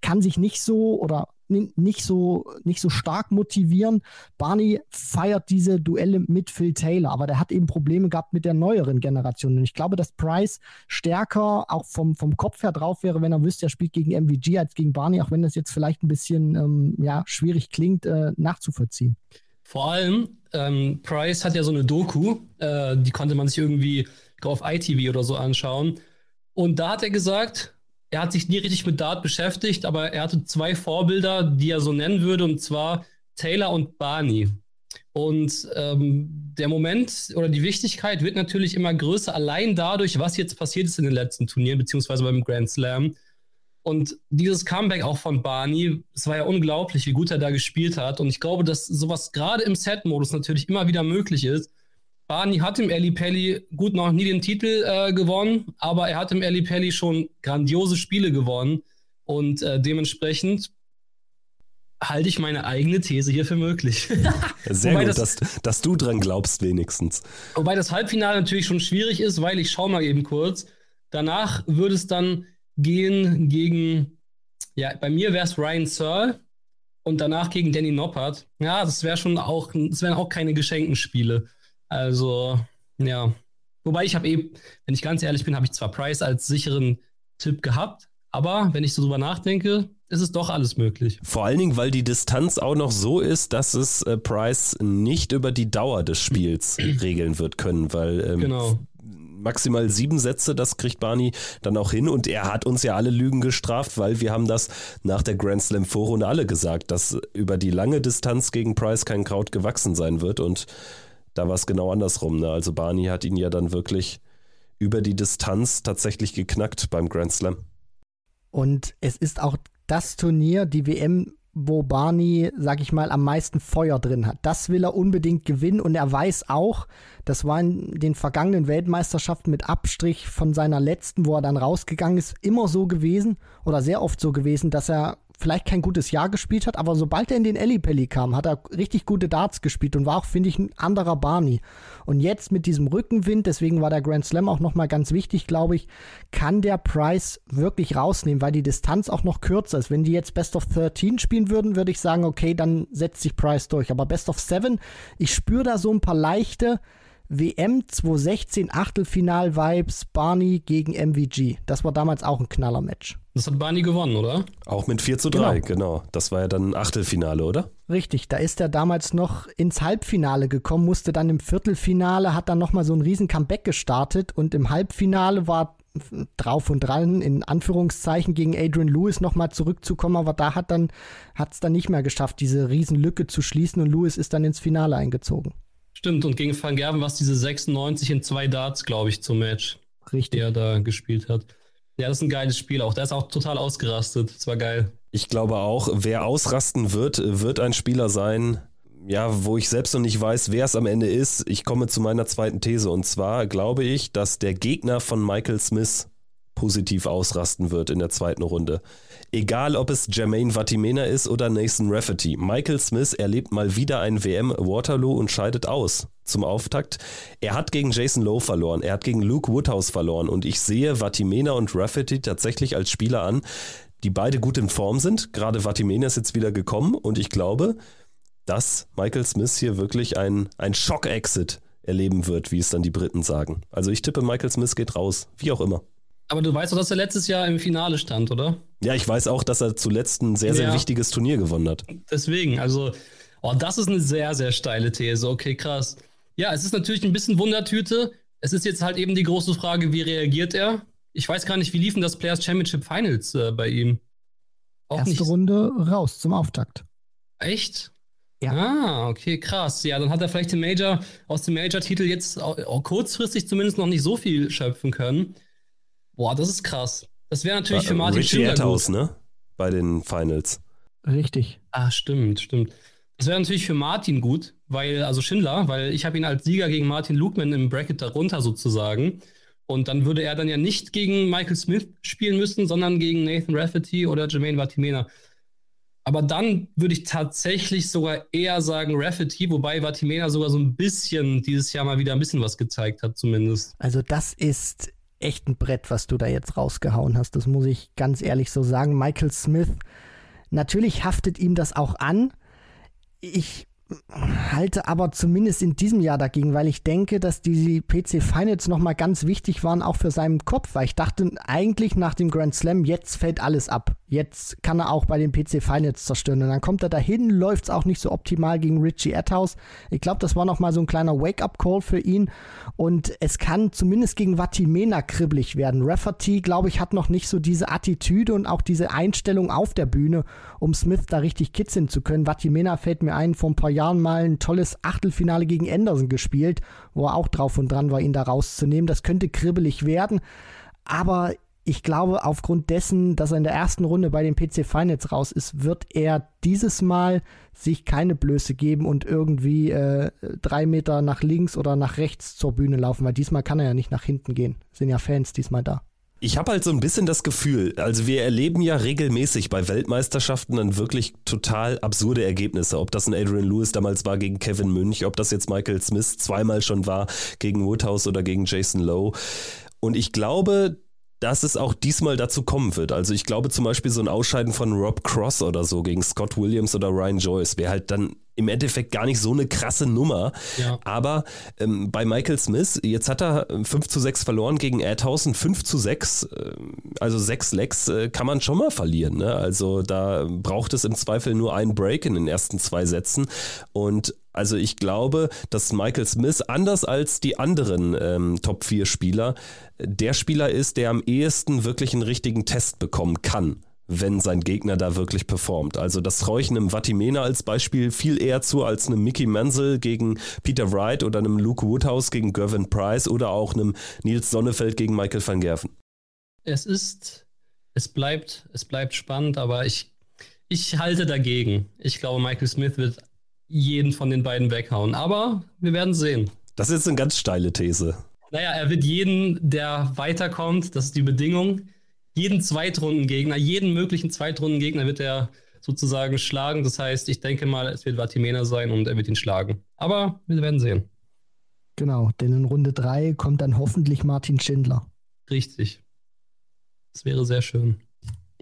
kann sich nicht so oder nicht so, nicht so stark motivieren. Barney feiert diese Duelle mit Phil Taylor, aber der hat eben Probleme gehabt mit der neueren Generation. Und ich glaube, dass Price stärker auch vom, vom Kopf her drauf wäre, wenn er wüsste, er spielt gegen MVG als gegen Barney, auch wenn das jetzt vielleicht ein bisschen ähm, ja, schwierig klingt, äh, nachzuvollziehen. Vor allem, ähm, Price hat ja so eine Doku, äh, die konnte man sich irgendwie auf ITV oder so anschauen. Und da hat er gesagt, er hat sich nie richtig mit Dart beschäftigt, aber er hatte zwei Vorbilder, die er so nennen würde, und zwar Taylor und Barney. Und ähm, der Moment oder die Wichtigkeit wird natürlich immer größer, allein dadurch, was jetzt passiert ist in den letzten Turnieren, beziehungsweise beim Grand Slam. Und dieses Comeback auch von Barney, es war ja unglaublich, wie gut er da gespielt hat. Und ich glaube, dass sowas gerade im Set-Modus natürlich immer wieder möglich ist. Barney hat im Ali Pelli gut noch nie den Titel äh, gewonnen, aber er hat im Ali Pelli schon grandiose Spiele gewonnen und äh, dementsprechend halte ich meine eigene These hier für möglich. Sehr gut, das, dass, dass, du dran glaubst wenigstens. Wobei das Halbfinale natürlich schon schwierig ist, weil ich schau mal eben kurz. Danach würde es dann gehen gegen, ja, bei mir wäre es Ryan Searle und danach gegen Danny Noppert. Ja, das wäre schon auch, das wären auch keine geschenkten Spiele. Also, ja. Wobei ich habe eben, wenn ich ganz ehrlich bin, habe ich zwar Price als sicheren Tipp gehabt, aber wenn ich so drüber nachdenke, ist es doch alles möglich. Vor allen Dingen, weil die Distanz auch noch so ist, dass es äh, Price nicht über die Dauer des Spiels regeln wird können, weil ähm, genau. maximal sieben Sätze, das kriegt Barney dann auch hin und er hat uns ja alle Lügen gestraft, weil wir haben das nach der Grand Slam Vorrunde alle gesagt, dass über die lange Distanz gegen Price kein Kraut gewachsen sein wird und da war es genau andersrum. Ne? Also Barney hat ihn ja dann wirklich über die Distanz tatsächlich geknackt beim Grand Slam. Und es ist auch das Turnier, die WM, wo Barney, sag ich mal, am meisten Feuer drin hat. Das will er unbedingt gewinnen und er weiß auch, das war in den vergangenen Weltmeisterschaften mit Abstrich von seiner letzten, wo er dann rausgegangen ist, immer so gewesen oder sehr oft so gewesen, dass er vielleicht kein gutes Jahr gespielt hat, aber sobald er in den Ellipelli kam, hat er richtig gute Darts gespielt und war auch, finde ich, ein anderer Barney. Und jetzt mit diesem Rückenwind, deswegen war der Grand Slam auch nochmal ganz wichtig, glaube ich, kann der Price wirklich rausnehmen, weil die Distanz auch noch kürzer ist. Wenn die jetzt Best of 13 spielen würden, würde ich sagen, okay, dann setzt sich Price durch. Aber Best of 7, ich spüre da so ein paar leichte, WM 2016 Achtelfinal-Vibes Barney gegen MVG. Das war damals auch ein Knaller-Match. Das hat Barney gewonnen, oder? Auch mit 4 zu 3, genau. genau. Das war ja dann ein Achtelfinale, oder? Richtig, da ist er damals noch ins Halbfinale gekommen, musste dann im Viertelfinale, hat dann nochmal so ein riesen Comeback gestartet und im Halbfinale war drauf und dran, in Anführungszeichen, gegen Adrian Lewis nochmal zurückzukommen, aber da hat dann, hat es dann nicht mehr geschafft, diese riesen Lücke zu schließen und Lewis ist dann ins Finale eingezogen. Stimmt, und gegen Van Gerven war es diese 96 in zwei Darts, glaube ich, zum Match. Richtig. Der da gespielt hat. Ja, das ist ein geiles Spiel auch. Der ist auch total ausgerastet. Das war geil. Ich glaube auch, wer ausrasten wird, wird ein Spieler sein, ja, wo ich selbst noch nicht weiß, wer es am Ende ist. Ich komme zu meiner zweiten These und zwar glaube ich, dass der Gegner von Michael Smith positiv ausrasten wird in der zweiten Runde. Egal, ob es Jermaine Vatimena ist oder Nathan Rafferty. Michael Smith erlebt mal wieder ein WM Waterloo und scheidet aus zum Auftakt. Er hat gegen Jason Lowe verloren, er hat gegen Luke Woodhouse verloren und ich sehe Vatimena und Rafferty tatsächlich als Spieler an, die beide gut in Form sind. Gerade Vatimena ist jetzt wieder gekommen und ich glaube, dass Michael Smith hier wirklich ein, ein Schock-Exit erleben wird, wie es dann die Briten sagen. Also ich tippe, Michael Smith geht raus, wie auch immer. Aber du weißt doch, dass er letztes Jahr im Finale stand, oder? Ja, ich weiß auch, dass er zuletzt ein sehr, sehr ja. wichtiges Turnier gewonnen hat. Deswegen, also, oh, das ist eine sehr, sehr steile These. Okay, krass. Ja, es ist natürlich ein bisschen Wundertüte. Es ist jetzt halt eben die große Frage, wie reagiert er? Ich weiß gar nicht, wie liefen das Players Championship Finals äh, bei ihm? Auch Erste nicht. Runde raus zum Auftakt. Echt? Ja. Ah, okay, krass. Ja, dann hat er vielleicht den Major aus dem Major-Titel jetzt auch, auch kurzfristig zumindest noch nicht so viel schöpfen können. Boah, das ist krass. Das wäre natürlich War, für Martin Richie Schindler ne? Bei den Finals. Richtig. Ah, stimmt, stimmt. Das wäre natürlich für Martin gut, weil, also Schindler, weil ich habe ihn als Sieger gegen Martin Lukman im Bracket darunter sozusagen. Und dann würde er dann ja nicht gegen Michael Smith spielen müssen, sondern gegen Nathan Rafferty oder Jermaine Vatimena. Aber dann würde ich tatsächlich sogar eher sagen Rafferty, wobei Vatimena sogar so ein bisschen dieses Jahr mal wieder ein bisschen was gezeigt hat, zumindest. Also das ist echt ein Brett, was du da jetzt rausgehauen hast. Das muss ich ganz ehrlich so sagen. Michael Smith, natürlich haftet ihm das auch an. Ich halte aber zumindest in diesem Jahr dagegen, weil ich denke, dass die PC Finals nochmal ganz wichtig waren, auch für seinen Kopf, weil ich dachte eigentlich nach dem Grand Slam, jetzt fällt alles ab. Jetzt kann er auch bei den PC Finals zerstören. Und dann kommt er dahin, läuft es auch nicht so optimal gegen Richie Atthaus. Ich glaube, das war nochmal so ein kleiner Wake-up-Call für ihn. Und es kann zumindest gegen Vatimena kribbelig werden. Rafferty, glaube ich, hat noch nicht so diese Attitüde und auch diese Einstellung auf der Bühne, um Smith da richtig kitzeln zu können. Vatimena fällt mir ein, vor ein paar Jahren mal ein tolles Achtelfinale gegen Anderson gespielt, wo er auch drauf und dran war, ihn da rauszunehmen. Das könnte kribbelig werden. Aber ich glaube, aufgrund dessen, dass er in der ersten Runde bei den PC Finals raus ist, wird er dieses Mal sich keine Blöße geben und irgendwie äh, drei Meter nach links oder nach rechts zur Bühne laufen, weil diesmal kann er ja nicht nach hinten gehen. Sind ja Fans diesmal da. Ich habe halt so ein bisschen das Gefühl, also wir erleben ja regelmäßig bei Weltmeisterschaften dann wirklich total absurde Ergebnisse. Ob das ein Adrian Lewis damals war gegen Kevin Münch, ob das jetzt Michael Smith zweimal schon war gegen Woodhouse oder gegen Jason Lowe. Und ich glaube, dass es auch diesmal dazu kommen wird. Also ich glaube zum Beispiel so ein Ausscheiden von Rob Cross oder so gegen Scott Williams oder Ryan Joyce wäre halt dann im Endeffekt gar nicht so eine krasse Nummer. Ja. Aber ähm, bei Michael Smith, jetzt hat er 5 zu 6 verloren gegen Adhausen, 5 zu 6, äh, also 6 Lecks äh, kann man schon mal verlieren. Ne? Also da braucht es im Zweifel nur einen Break in den ersten zwei Sätzen. Und also ich glaube, dass Michael Smith anders als die anderen ähm, Top 4 Spieler der Spieler ist, der am ehesten wirklich einen richtigen Test bekommen kann wenn sein Gegner da wirklich performt. Also das traue ich einem Vatimena als Beispiel viel eher zu als einem Mickey Mansell gegen Peter Wright oder einem Luke Woodhouse gegen Gervin Price oder auch einem Nils Sonnefeld gegen Michael van Gerven. Es ist, es bleibt, es bleibt spannend, aber ich, ich halte dagegen. Ich glaube, Michael Smith wird jeden von den beiden weghauen, aber wir werden sehen. Das ist jetzt eine ganz steile These. Naja, er wird jeden, der weiterkommt, das ist die Bedingung, jeden Zweitrundengegner, jeden möglichen Zweitrundengegner wird er sozusagen schlagen. Das heißt, ich denke mal, es wird Vatimena sein und er wird ihn schlagen. Aber wir werden sehen. Genau, denn in Runde 3 kommt dann hoffentlich Martin Schindler. Richtig. Das wäre sehr schön.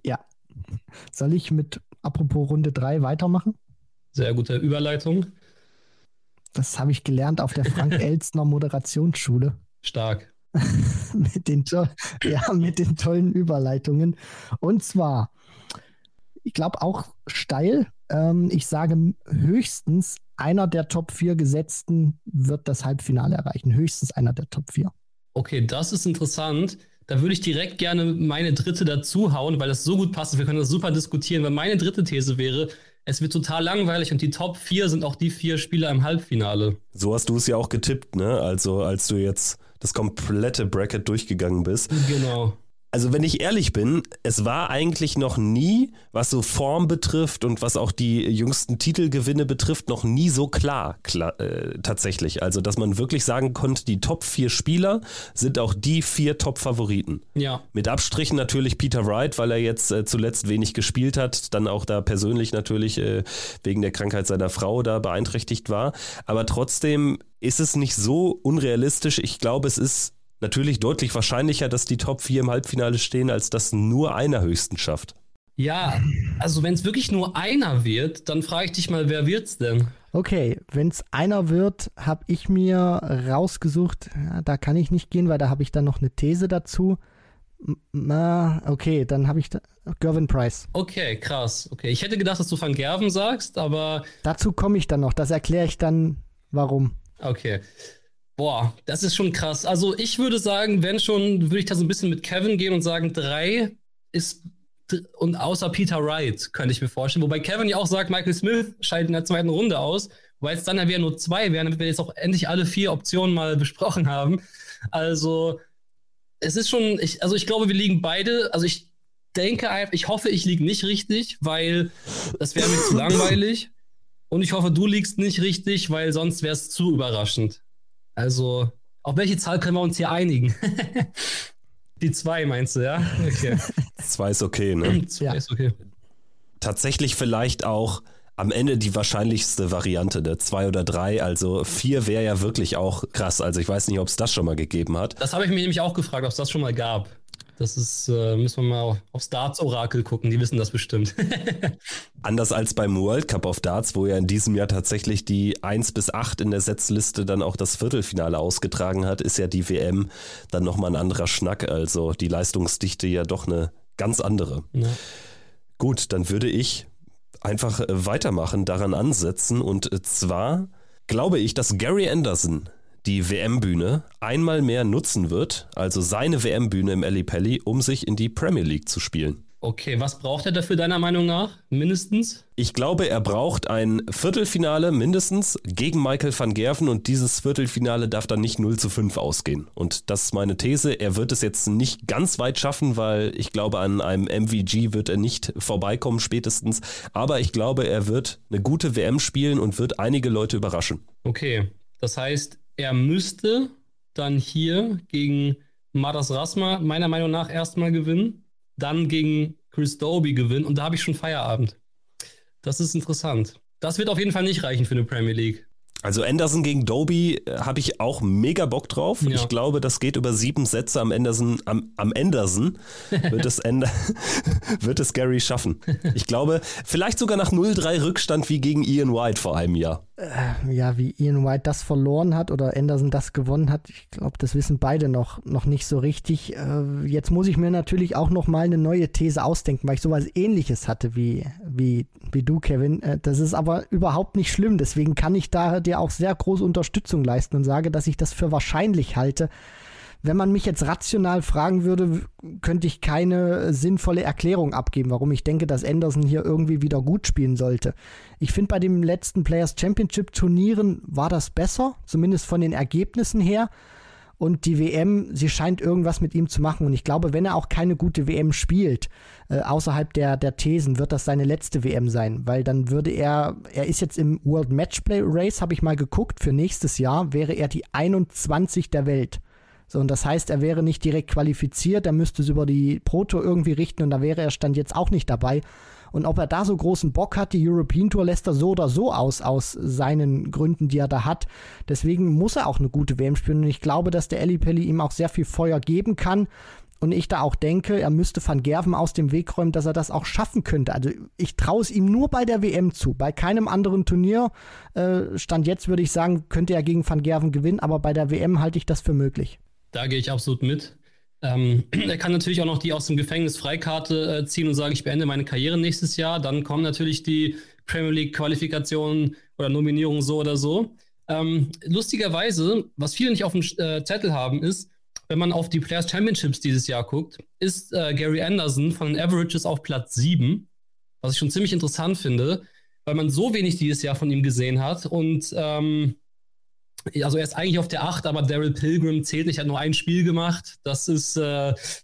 Ja. Soll ich mit apropos Runde 3 weitermachen? Sehr gute Überleitung. Das habe ich gelernt auf der Frank-Elstner Moderationsschule. Stark. mit, den ja, mit den tollen Überleitungen. Und zwar, ich glaube auch steil. Ähm, ich sage höchstens einer der Top 4 Gesetzten wird das Halbfinale erreichen. Höchstens einer der Top 4. Okay, das ist interessant. Da würde ich direkt gerne meine dritte dazu hauen, weil das so gut passt. Wir können das super diskutieren, weil meine dritte These wäre, es wird total langweilig und die Top 4 sind auch die vier Spieler im Halbfinale. So hast du es ja auch getippt, ne? Also als du jetzt das komplette Bracket durchgegangen bist. Genau. Also wenn ich ehrlich bin, es war eigentlich noch nie, was so Form betrifft und was auch die jüngsten Titelgewinne betrifft, noch nie so klar, klar äh, tatsächlich. Also dass man wirklich sagen konnte, die Top 4 Spieler sind auch die vier Top-Favoriten. Ja. Mit Abstrichen natürlich Peter Wright, weil er jetzt äh, zuletzt wenig gespielt hat, dann auch da persönlich natürlich äh, wegen der Krankheit seiner Frau da beeinträchtigt war. Aber trotzdem ist es nicht so unrealistisch. Ich glaube, es ist natürlich deutlich wahrscheinlicher, dass die Top 4 im Halbfinale stehen, als dass nur einer höchsten schafft. Ja, also wenn es wirklich nur einer wird, dann frage ich dich mal, wer wird's denn? Okay, wenn es einer wird, habe ich mir rausgesucht, ja, da kann ich nicht gehen, weil da habe ich dann noch eine These dazu. Na, okay, dann habe ich da, Gervin Price. Okay, krass. Okay, ich hätte gedacht, dass du Van Gerven sagst, aber. Dazu komme ich dann noch. Das erkläre ich dann, warum. Okay. Boah, das ist schon krass. Also ich würde sagen, wenn schon, würde ich da so ein bisschen mit Kevin gehen und sagen, drei ist und außer Peter Wright könnte ich mir vorstellen. Wobei Kevin ja auch sagt, Michael Smith scheidet in der zweiten Runde aus, weil es dann ja wieder nur zwei wären, damit wir jetzt auch endlich alle vier Optionen mal besprochen haben. Also es ist schon, ich, also ich glaube, wir liegen beide, also ich denke einfach, ich hoffe, ich liege nicht richtig, weil das wäre mir zu langweilig. Und ich hoffe, du liegst nicht richtig, weil sonst wäre es zu überraschend. Also, auf welche Zahl können wir uns hier einigen? Die zwei meinst du, ja? Okay. zwei ist okay, ne? zwei ja. ist okay. Tatsächlich vielleicht auch am Ende die wahrscheinlichste Variante, der zwei oder drei. Also vier wäre ja wirklich auch krass. Also ich weiß nicht, ob es das schon mal gegeben hat. Das habe ich mir nämlich auch gefragt, ob es das schon mal gab. Das ist, äh, müssen wir mal aufs Darts-Orakel gucken, die wissen das bestimmt. Anders als beim World Cup of Darts, wo ja in diesem Jahr tatsächlich die 1 bis 8 in der Setzliste dann auch das Viertelfinale ausgetragen hat, ist ja die WM dann nochmal ein anderer Schnack. Also die Leistungsdichte ja doch eine ganz andere. Ja. Gut, dann würde ich einfach äh, weitermachen, daran ansetzen und äh, zwar glaube ich, dass Gary Anderson die WM-Bühne einmal mehr nutzen wird, also seine WM-Bühne im Ali Pelli, um sich in die Premier League zu spielen. Okay, was braucht er dafür deiner Meinung nach? Mindestens? Ich glaube, er braucht ein Viertelfinale mindestens gegen Michael van Gerven und dieses Viertelfinale darf dann nicht 0 zu 5 ausgehen. Und das ist meine These. Er wird es jetzt nicht ganz weit schaffen, weil ich glaube, an einem MVG wird er nicht vorbeikommen spätestens. Aber ich glaube, er wird eine gute WM spielen und wird einige Leute überraschen. Okay, das heißt, er müsste dann hier gegen Madas Rasma meiner Meinung nach erstmal gewinnen, dann gegen Chris Doby gewinnen und da habe ich schon Feierabend. Das ist interessant. Das wird auf jeden Fall nicht reichen für eine Premier League. Also Anderson gegen Doby äh, habe ich auch mega Bock drauf. Ja. Ich glaube, das geht über sieben Sätze am Anderson, am, am Anderson wird es, Ander, wird es Gary schaffen. Ich glaube, vielleicht sogar nach 0-3 Rückstand wie gegen Ian White vor einem Jahr. Äh, ja, wie Ian White das verloren hat oder Anderson das gewonnen hat, ich glaube, das wissen beide noch, noch nicht so richtig. Äh, jetzt muss ich mir natürlich auch noch mal eine neue These ausdenken, weil ich sowas ähnliches hatte wie, wie, wie du, Kevin. Das ist aber überhaupt nicht schlimm. Deswegen kann ich da dir auch sehr große Unterstützung leisten und sage, dass ich das für wahrscheinlich halte. Wenn man mich jetzt rational fragen würde, könnte ich keine sinnvolle Erklärung abgeben, warum ich denke, dass Anderson hier irgendwie wieder gut spielen sollte. Ich finde, bei dem letzten Players Championship Turnieren war das besser, zumindest von den Ergebnissen her. Und die WM, sie scheint irgendwas mit ihm zu machen. Und ich glaube, wenn er auch keine gute WM spielt, äh, außerhalb der, der Thesen, wird das seine letzte WM sein. Weil dann würde er, er ist jetzt im World Matchplay Race, habe ich mal geguckt, für nächstes Jahr wäre er die 21 der Welt. So, und das heißt, er wäre nicht direkt qualifiziert, er müsste es über die Proto irgendwie richten und da wäre er Stand jetzt auch nicht dabei. Und ob er da so großen Bock hat, die European Tour lässt er so oder so aus, aus seinen Gründen, die er da hat. Deswegen muss er auch eine gute WM spielen. Und ich glaube, dass der Pelli ihm auch sehr viel Feuer geben kann. Und ich da auch denke, er müsste Van Gerven aus dem Weg räumen, dass er das auch schaffen könnte. Also ich traue es ihm nur bei der WM zu. Bei keinem anderen Turnier, äh, Stand jetzt würde ich sagen, könnte er gegen Van Gerven gewinnen, aber bei der WM halte ich das für möglich. Da gehe ich absolut mit. Ähm, er kann natürlich auch noch die aus dem Gefängnis Freikarte äh, ziehen und sagen, ich beende meine Karriere nächstes Jahr. Dann kommen natürlich die Premier League Qualifikationen oder Nominierungen so oder so. Ähm, lustigerweise, was viele nicht auf dem äh, Zettel haben, ist, wenn man auf die Players Championships dieses Jahr guckt, ist äh, Gary Anderson von den Averages auf Platz 7, was ich schon ziemlich interessant finde, weil man so wenig dieses Jahr von ihm gesehen hat und ähm, also er ist eigentlich auf der 8, aber Daryl Pilgrim zählt nicht, hat nur ein Spiel gemacht. Das ist, äh,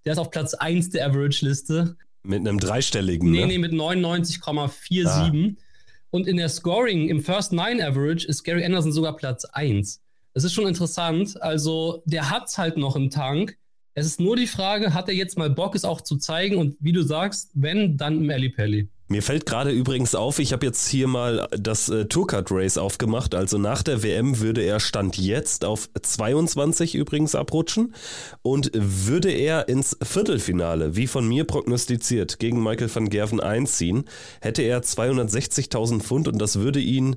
der ist auf Platz 1 der Average-Liste. Mit einem dreistelligen, Nee, ne? nee, mit 99,47. Ah. Und in der Scoring im First Nine Average ist Gary Anderson sogar Platz 1. Das ist schon interessant. Also, der hat es halt noch im Tank. Es ist nur die Frage, hat er jetzt mal Bock, es auch zu zeigen? Und wie du sagst, wenn, dann im Ellipelli. Mir fällt gerade übrigens auf, ich habe jetzt hier mal das äh, Tourcard Race aufgemacht. Also nach der WM würde er Stand jetzt auf 22 übrigens abrutschen und würde er ins Viertelfinale, wie von mir prognostiziert, gegen Michael van Gerven einziehen, hätte er 260.000 Pfund und das würde ihn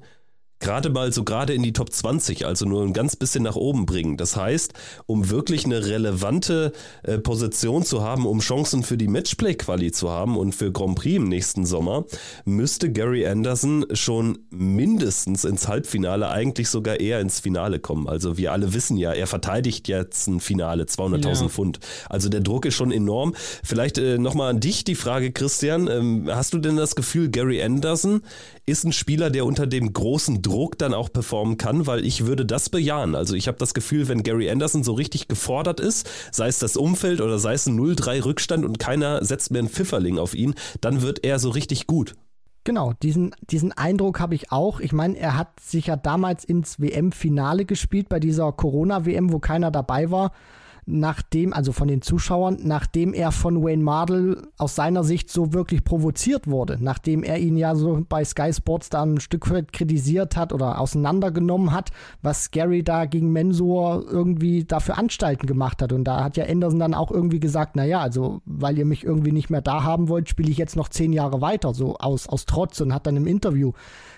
gerade mal so gerade in die Top 20, also nur ein ganz bisschen nach oben bringen. Das heißt, um wirklich eine relevante äh, Position zu haben, um Chancen für die Matchplay-Quali zu haben und für Grand Prix im nächsten Sommer, müsste Gary Anderson schon mindestens ins Halbfinale, eigentlich sogar eher ins Finale kommen. Also wir alle wissen ja, er verteidigt jetzt ein Finale, 200.000 ja. Pfund. Also der Druck ist schon enorm. Vielleicht äh, nochmal an dich die Frage, Christian. Ähm, hast du denn das Gefühl, Gary Anderson ist ein Spieler, der unter dem großen Druck dann auch performen kann, weil ich würde das bejahen. Also ich habe das Gefühl, wenn Gary Anderson so richtig gefordert ist, sei es das Umfeld oder sei es ein 0-3 Rückstand und keiner setzt mir einen Pfifferling auf ihn, dann wird er so richtig gut. Genau, diesen, diesen Eindruck habe ich auch. Ich meine, er hat sich ja damals ins WM-Finale gespielt bei dieser Corona-WM, wo keiner dabei war nachdem, also von den Zuschauern, nachdem er von Wayne Mardell aus seiner Sicht so wirklich provoziert wurde, nachdem er ihn ja so bei Sky Sports da ein Stück weit kritisiert hat oder auseinandergenommen hat, was Gary da gegen Mensur irgendwie dafür Anstalten gemacht hat. Und da hat ja Anderson dann auch irgendwie gesagt, naja, also weil ihr mich irgendwie nicht mehr da haben wollt, spiele ich jetzt noch zehn Jahre weiter, so aus, aus Trotz und hat dann im Interview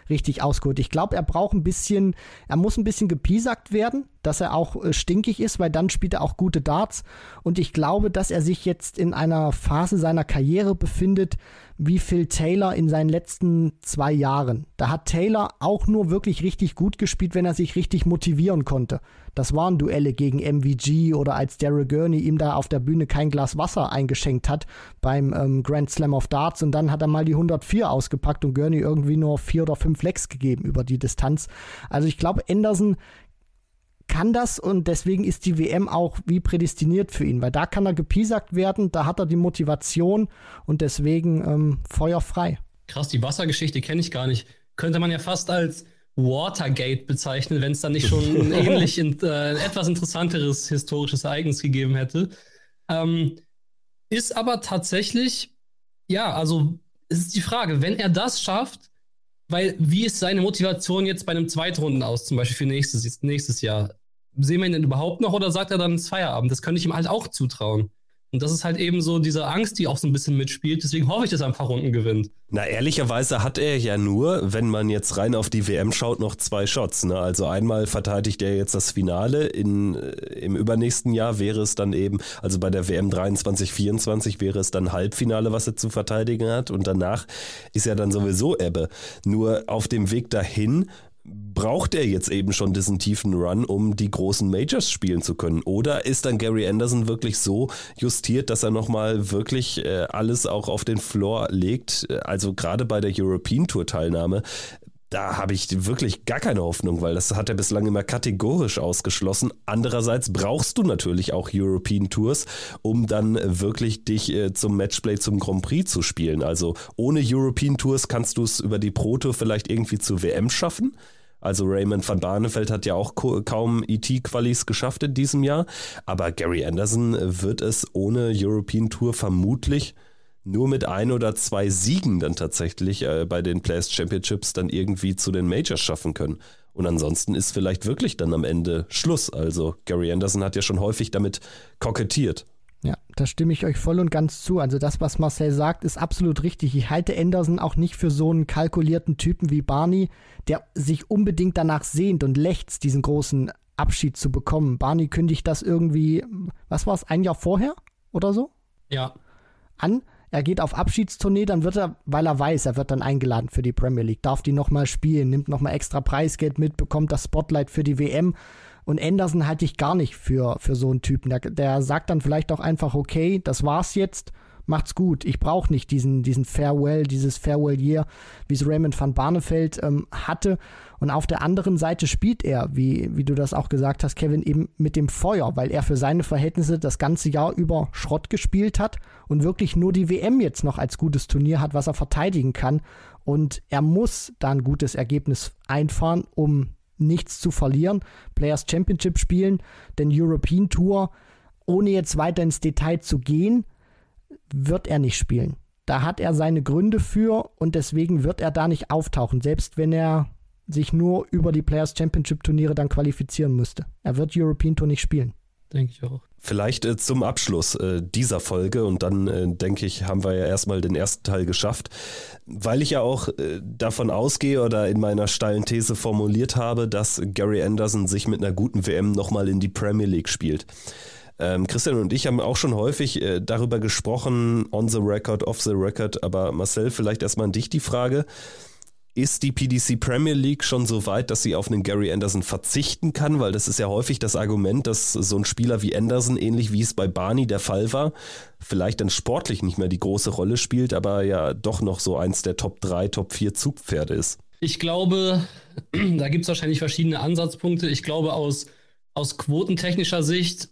richtig ausgeholt. Ich glaube, er braucht ein bisschen, er muss ein bisschen gepiesackt werden, dass er auch äh, stinkig ist, weil dann spielt er auch gute Darts. Und ich glaube, dass er sich jetzt in einer Phase seiner Karriere befindet, wie Phil Taylor in seinen letzten zwei Jahren. Da hat Taylor auch nur wirklich richtig gut gespielt, wenn er sich richtig motivieren konnte. Das waren Duelle gegen MVG oder als Daryl Gurney ihm da auf der Bühne kein Glas Wasser eingeschenkt hat beim ähm, Grand Slam of Darts und dann hat er mal die 104 ausgepackt und Gurney irgendwie nur vier oder fünf Lecks gegeben über die Distanz. Also ich glaube, Anderson kann das und deswegen ist die WM auch wie prädestiniert für ihn, weil da kann er gepiesackt werden, da hat er die Motivation und deswegen ähm, feuerfrei. Krass, die Wassergeschichte kenne ich gar nicht. Könnte man ja fast als Watergate bezeichnen, wenn es da nicht schon ein ähnlich in, äh, etwas interessanteres historisches Ereignis gegeben hätte. Ähm, ist aber tatsächlich, ja, also es ist die Frage, wenn er das schafft, weil wie ist seine Motivation jetzt bei einem Zweitrunden aus, zum Beispiel für nächstes, nächstes Jahr? Sehen wir ihn denn überhaupt noch oder sagt er dann ins Feierabend? Das könnte ich ihm halt auch zutrauen. Und das ist halt eben so diese Angst, die auch so ein bisschen mitspielt. Deswegen hoffe ich, dass er ein paar Runden gewinnt. Na, ehrlicherweise hat er ja nur, wenn man jetzt rein auf die WM schaut, noch zwei Shots. Ne? Also einmal verteidigt er jetzt das Finale. In, äh, Im übernächsten Jahr wäre es dann eben, also bei der WM 23, 24 wäre es dann Halbfinale, was er zu verteidigen hat. Und danach ist ja dann sowieso Ebbe. Nur auf dem Weg dahin braucht er jetzt eben schon diesen tiefen Run, um die großen Majors spielen zu können? Oder ist dann Gary Anderson wirklich so justiert, dass er nochmal wirklich äh, alles auch auf den Floor legt? Also gerade bei der European Tour Teilnahme, da habe ich wirklich gar keine Hoffnung, weil das hat er bislang immer kategorisch ausgeschlossen. Andererseits brauchst du natürlich auch European Tours, um dann wirklich dich äh, zum Matchplay zum Grand Prix zu spielen. Also ohne European Tours kannst du es über die Pro Tour vielleicht irgendwie zur WM schaffen. Also Raymond van Barneveld hat ja auch kaum ET-Qualis geschafft in diesem Jahr. Aber Gary Anderson wird es ohne European Tour vermutlich nur mit ein oder zwei Siegen dann tatsächlich äh, bei den Players Championships dann irgendwie zu den Majors schaffen können. Und ansonsten ist vielleicht wirklich dann am Ende Schluss. Also Gary Anderson hat ja schon häufig damit kokettiert. Ja, da stimme ich euch voll und ganz zu. Also das, was Marcel sagt, ist absolut richtig. Ich halte Anderson auch nicht für so einen kalkulierten Typen wie Barney, der sich unbedingt danach sehnt und lechzt, diesen großen Abschied zu bekommen. Barney kündigt das irgendwie, was war es, ein Jahr vorher oder so? Ja. An. Er geht auf Abschiedstournee, dann wird er, weil er weiß, er wird dann eingeladen für die Premier League, darf die nochmal spielen, nimmt nochmal extra Preisgeld mit, bekommt das Spotlight für die WM und Anderson halte ich gar nicht für, für so einen Typen. Der, der sagt dann vielleicht auch einfach, okay, das war's jetzt, macht's gut. Ich brauche nicht diesen, diesen Farewell, dieses Farewell Year, wie es Raymond van Barneveld ähm, hatte. Und auf der anderen Seite spielt er, wie, wie du das auch gesagt hast, Kevin, eben mit dem Feuer, weil er für seine Verhältnisse das ganze Jahr über Schrott gespielt hat und wirklich nur die WM jetzt noch als gutes Turnier hat, was er verteidigen kann. Und er muss da ein gutes Ergebnis einfahren, um nichts zu verlieren. Players Championship spielen, denn European Tour, ohne jetzt weiter ins Detail zu gehen, wird er nicht spielen. Da hat er seine Gründe für und deswegen wird er da nicht auftauchen, selbst wenn er sich nur über die Players Championship Turniere dann qualifizieren müsste. Er wird European Tour nicht spielen. Denke ich auch. Vielleicht äh, zum Abschluss äh, dieser Folge und dann äh, denke ich, haben wir ja erstmal den ersten Teil geschafft, weil ich ja auch äh, davon ausgehe oder in meiner steilen These formuliert habe, dass Gary Anderson sich mit einer guten WM nochmal in die Premier League spielt. Ähm, Christian und ich haben auch schon häufig äh, darüber gesprochen, on the record, off the record, aber Marcel, vielleicht erstmal an dich die Frage ist die PDC Premier League schon so weit, dass sie auf einen Gary Anderson verzichten kann? Weil das ist ja häufig das Argument, dass so ein Spieler wie Anderson, ähnlich wie es bei Barney der Fall war, vielleicht dann sportlich nicht mehr die große Rolle spielt, aber ja doch noch so eins der Top 3, Top 4 Zugpferde ist. Ich glaube, da gibt es wahrscheinlich verschiedene Ansatzpunkte. Ich glaube, aus, aus quotentechnischer Sicht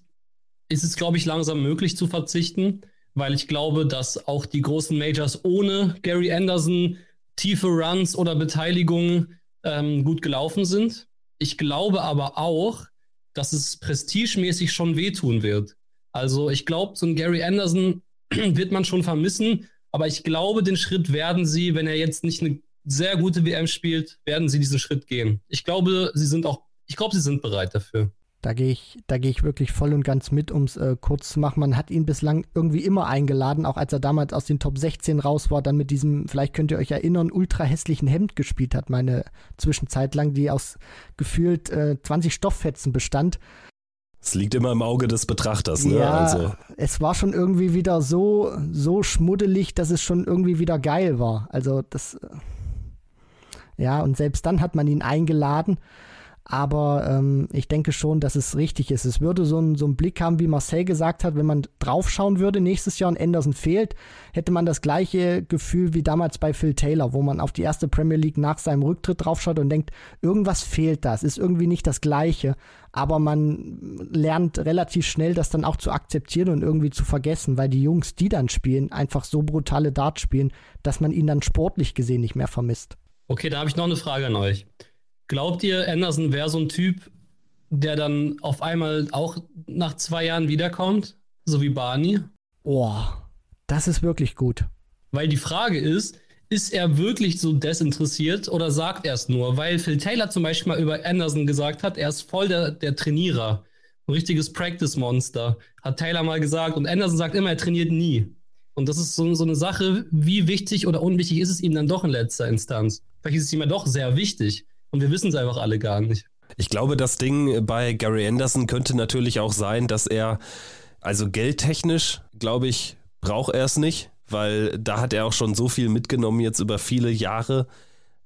ist es, glaube ich, langsam möglich zu verzichten, weil ich glaube, dass auch die großen Majors ohne Gary Anderson tiefe Runs oder Beteiligungen ähm, gut gelaufen sind. Ich glaube aber auch, dass es prestigemäßig schon wehtun wird. Also ich glaube, so ein Gary Anderson wird man schon vermissen, aber ich glaube, den Schritt werden sie, wenn er jetzt nicht eine sehr gute WM spielt, werden sie diesen Schritt gehen. Ich glaube, sie sind auch, ich glaube, sie sind bereit dafür. Da gehe ich, da ich wirklich voll und ganz mit, um es äh, kurz zu machen. Man hat ihn bislang irgendwie immer eingeladen, auch als er damals aus den Top 16 raus war, dann mit diesem, vielleicht könnt ihr euch erinnern, ultra hässlichen Hemd gespielt hat, meine Zwischenzeit lang, die aus gefühlt äh, 20 Stofffetzen bestand. Es liegt immer im Auge des Betrachters, ne? Ja, also. es war schon irgendwie wieder so, so schmuddelig, dass es schon irgendwie wieder geil war. Also das, äh, ja, und selbst dann hat man ihn eingeladen aber ähm, ich denke schon, dass es richtig ist. Es würde so einen so Blick haben, wie Marcel gesagt hat, wenn man draufschauen würde nächstes Jahr und Anderson fehlt, hätte man das gleiche Gefühl wie damals bei Phil Taylor, wo man auf die erste Premier League nach seinem Rücktritt draufschaut und denkt, irgendwas fehlt da, es ist irgendwie nicht das gleiche. Aber man lernt relativ schnell, das dann auch zu akzeptieren und irgendwie zu vergessen, weil die Jungs, die dann spielen, einfach so brutale Dart spielen, dass man ihn dann sportlich gesehen nicht mehr vermisst. Okay, da habe ich noch eine Frage an euch. Glaubt ihr, Anderson wäre so ein Typ, der dann auf einmal auch nach zwei Jahren wiederkommt? So wie Barney? Boah, das ist wirklich gut. Weil die Frage ist, ist er wirklich so desinteressiert oder sagt er es nur? Weil Phil Taylor zum Beispiel mal über Anderson gesagt hat, er ist voll der, der Trainierer. Ein richtiges Practice-Monster, hat Taylor mal gesagt. Und Anderson sagt immer, er trainiert nie. Und das ist so, so eine Sache, wie wichtig oder unwichtig ist es ihm dann doch in letzter Instanz? Vielleicht ist es ihm ja doch sehr wichtig. Und wir wissen es einfach alle gar nicht. Ich glaube, das Ding bei Gary Anderson könnte natürlich auch sein, dass er, also geldtechnisch, glaube ich, braucht er es nicht, weil da hat er auch schon so viel mitgenommen jetzt über viele Jahre.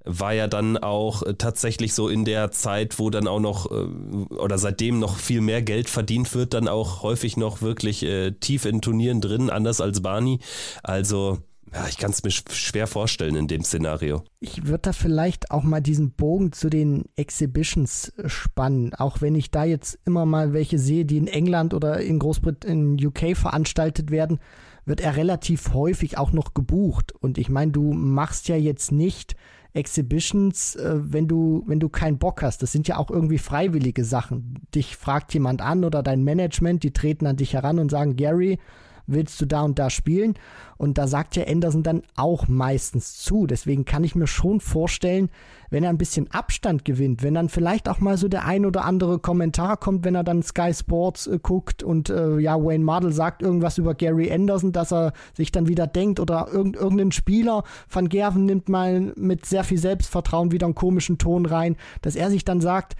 War ja dann auch tatsächlich so in der Zeit, wo dann auch noch äh, oder seitdem noch viel mehr Geld verdient wird, dann auch häufig noch wirklich äh, tief in Turnieren drin, anders als Barney. Also ja, ich kann es mir schwer vorstellen in dem Szenario. Ich würde da vielleicht auch mal diesen Bogen zu den Exhibitions spannen, auch wenn ich da jetzt immer mal welche sehe, die in England oder in Großbritannien, in UK veranstaltet werden, wird er relativ häufig auch noch gebucht. Und ich meine, du machst ja jetzt nicht Exhibitions, äh, wenn du, wenn du keinen Bock hast. Das sind ja auch irgendwie freiwillige Sachen. Dich fragt jemand an oder dein Management, die treten an dich heran und sagen, Gary, willst du da und da spielen? Und da sagt ja Anderson dann auch meistens zu. Deswegen kann ich mir schon vorstellen, wenn er ein bisschen Abstand gewinnt, wenn dann vielleicht auch mal so der ein oder andere Kommentar kommt, wenn er dann Sky Sports äh, guckt und äh, ja, Wayne Mardell sagt irgendwas über Gary Anderson, dass er sich dann wieder denkt oder irgend, irgendein Spieler von Gerven nimmt mal mit sehr viel Selbstvertrauen wieder einen komischen Ton rein, dass er sich dann sagt,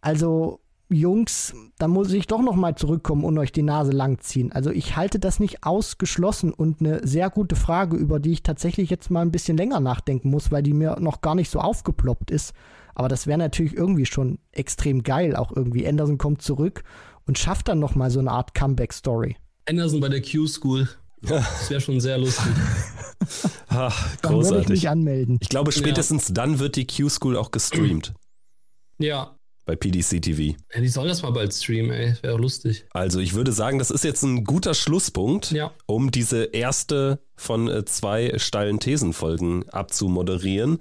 also Jungs, da muss ich doch noch mal zurückkommen und euch die Nase langziehen. Also ich halte das nicht ausgeschlossen und eine sehr gute Frage, über die ich tatsächlich jetzt mal ein bisschen länger nachdenken muss, weil die mir noch gar nicht so aufgeploppt ist. Aber das wäre natürlich irgendwie schon extrem geil, auch irgendwie. Anderson kommt zurück und schafft dann noch mal so eine Art Comeback-Story. Anderson bei der Q-School. Das wäre schon sehr lustig. Ach, großartig. ich mich anmelden. Ich glaube, spätestens ja. dann wird die Q-School auch gestreamt. Ja, bei PDC TV. Ja, die sollen das mal bald streamen, ey. Wäre lustig. Also, ich würde sagen, das ist jetzt ein guter Schlusspunkt, ja. um diese erste von äh, zwei steilen Thesenfolgen abzumoderieren.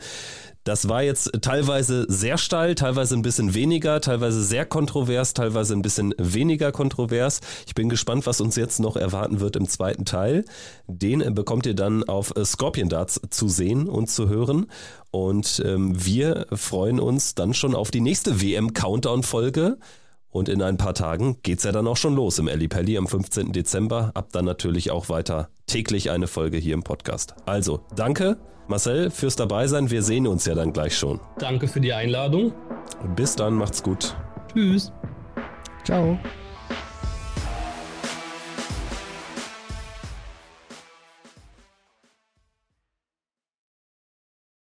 Das war jetzt teilweise sehr steil, teilweise ein bisschen weniger, teilweise sehr kontrovers, teilweise ein bisschen weniger kontrovers. Ich bin gespannt, was uns jetzt noch erwarten wird im zweiten Teil. Den bekommt ihr dann auf äh, Scorpion Darts zu sehen und zu hören. Und ähm, wir freuen uns dann schon auf die nächste WM-Countdown-Folge. Und in ein paar Tagen geht es ja dann auch schon los im Eli Pelli am 15. Dezember. Ab dann natürlich auch weiter täglich eine Folge hier im Podcast. Also, danke Marcel fürs Dabeisein. Wir sehen uns ja dann gleich schon. Danke für die Einladung. Bis dann, macht's gut. Tschüss. Ciao.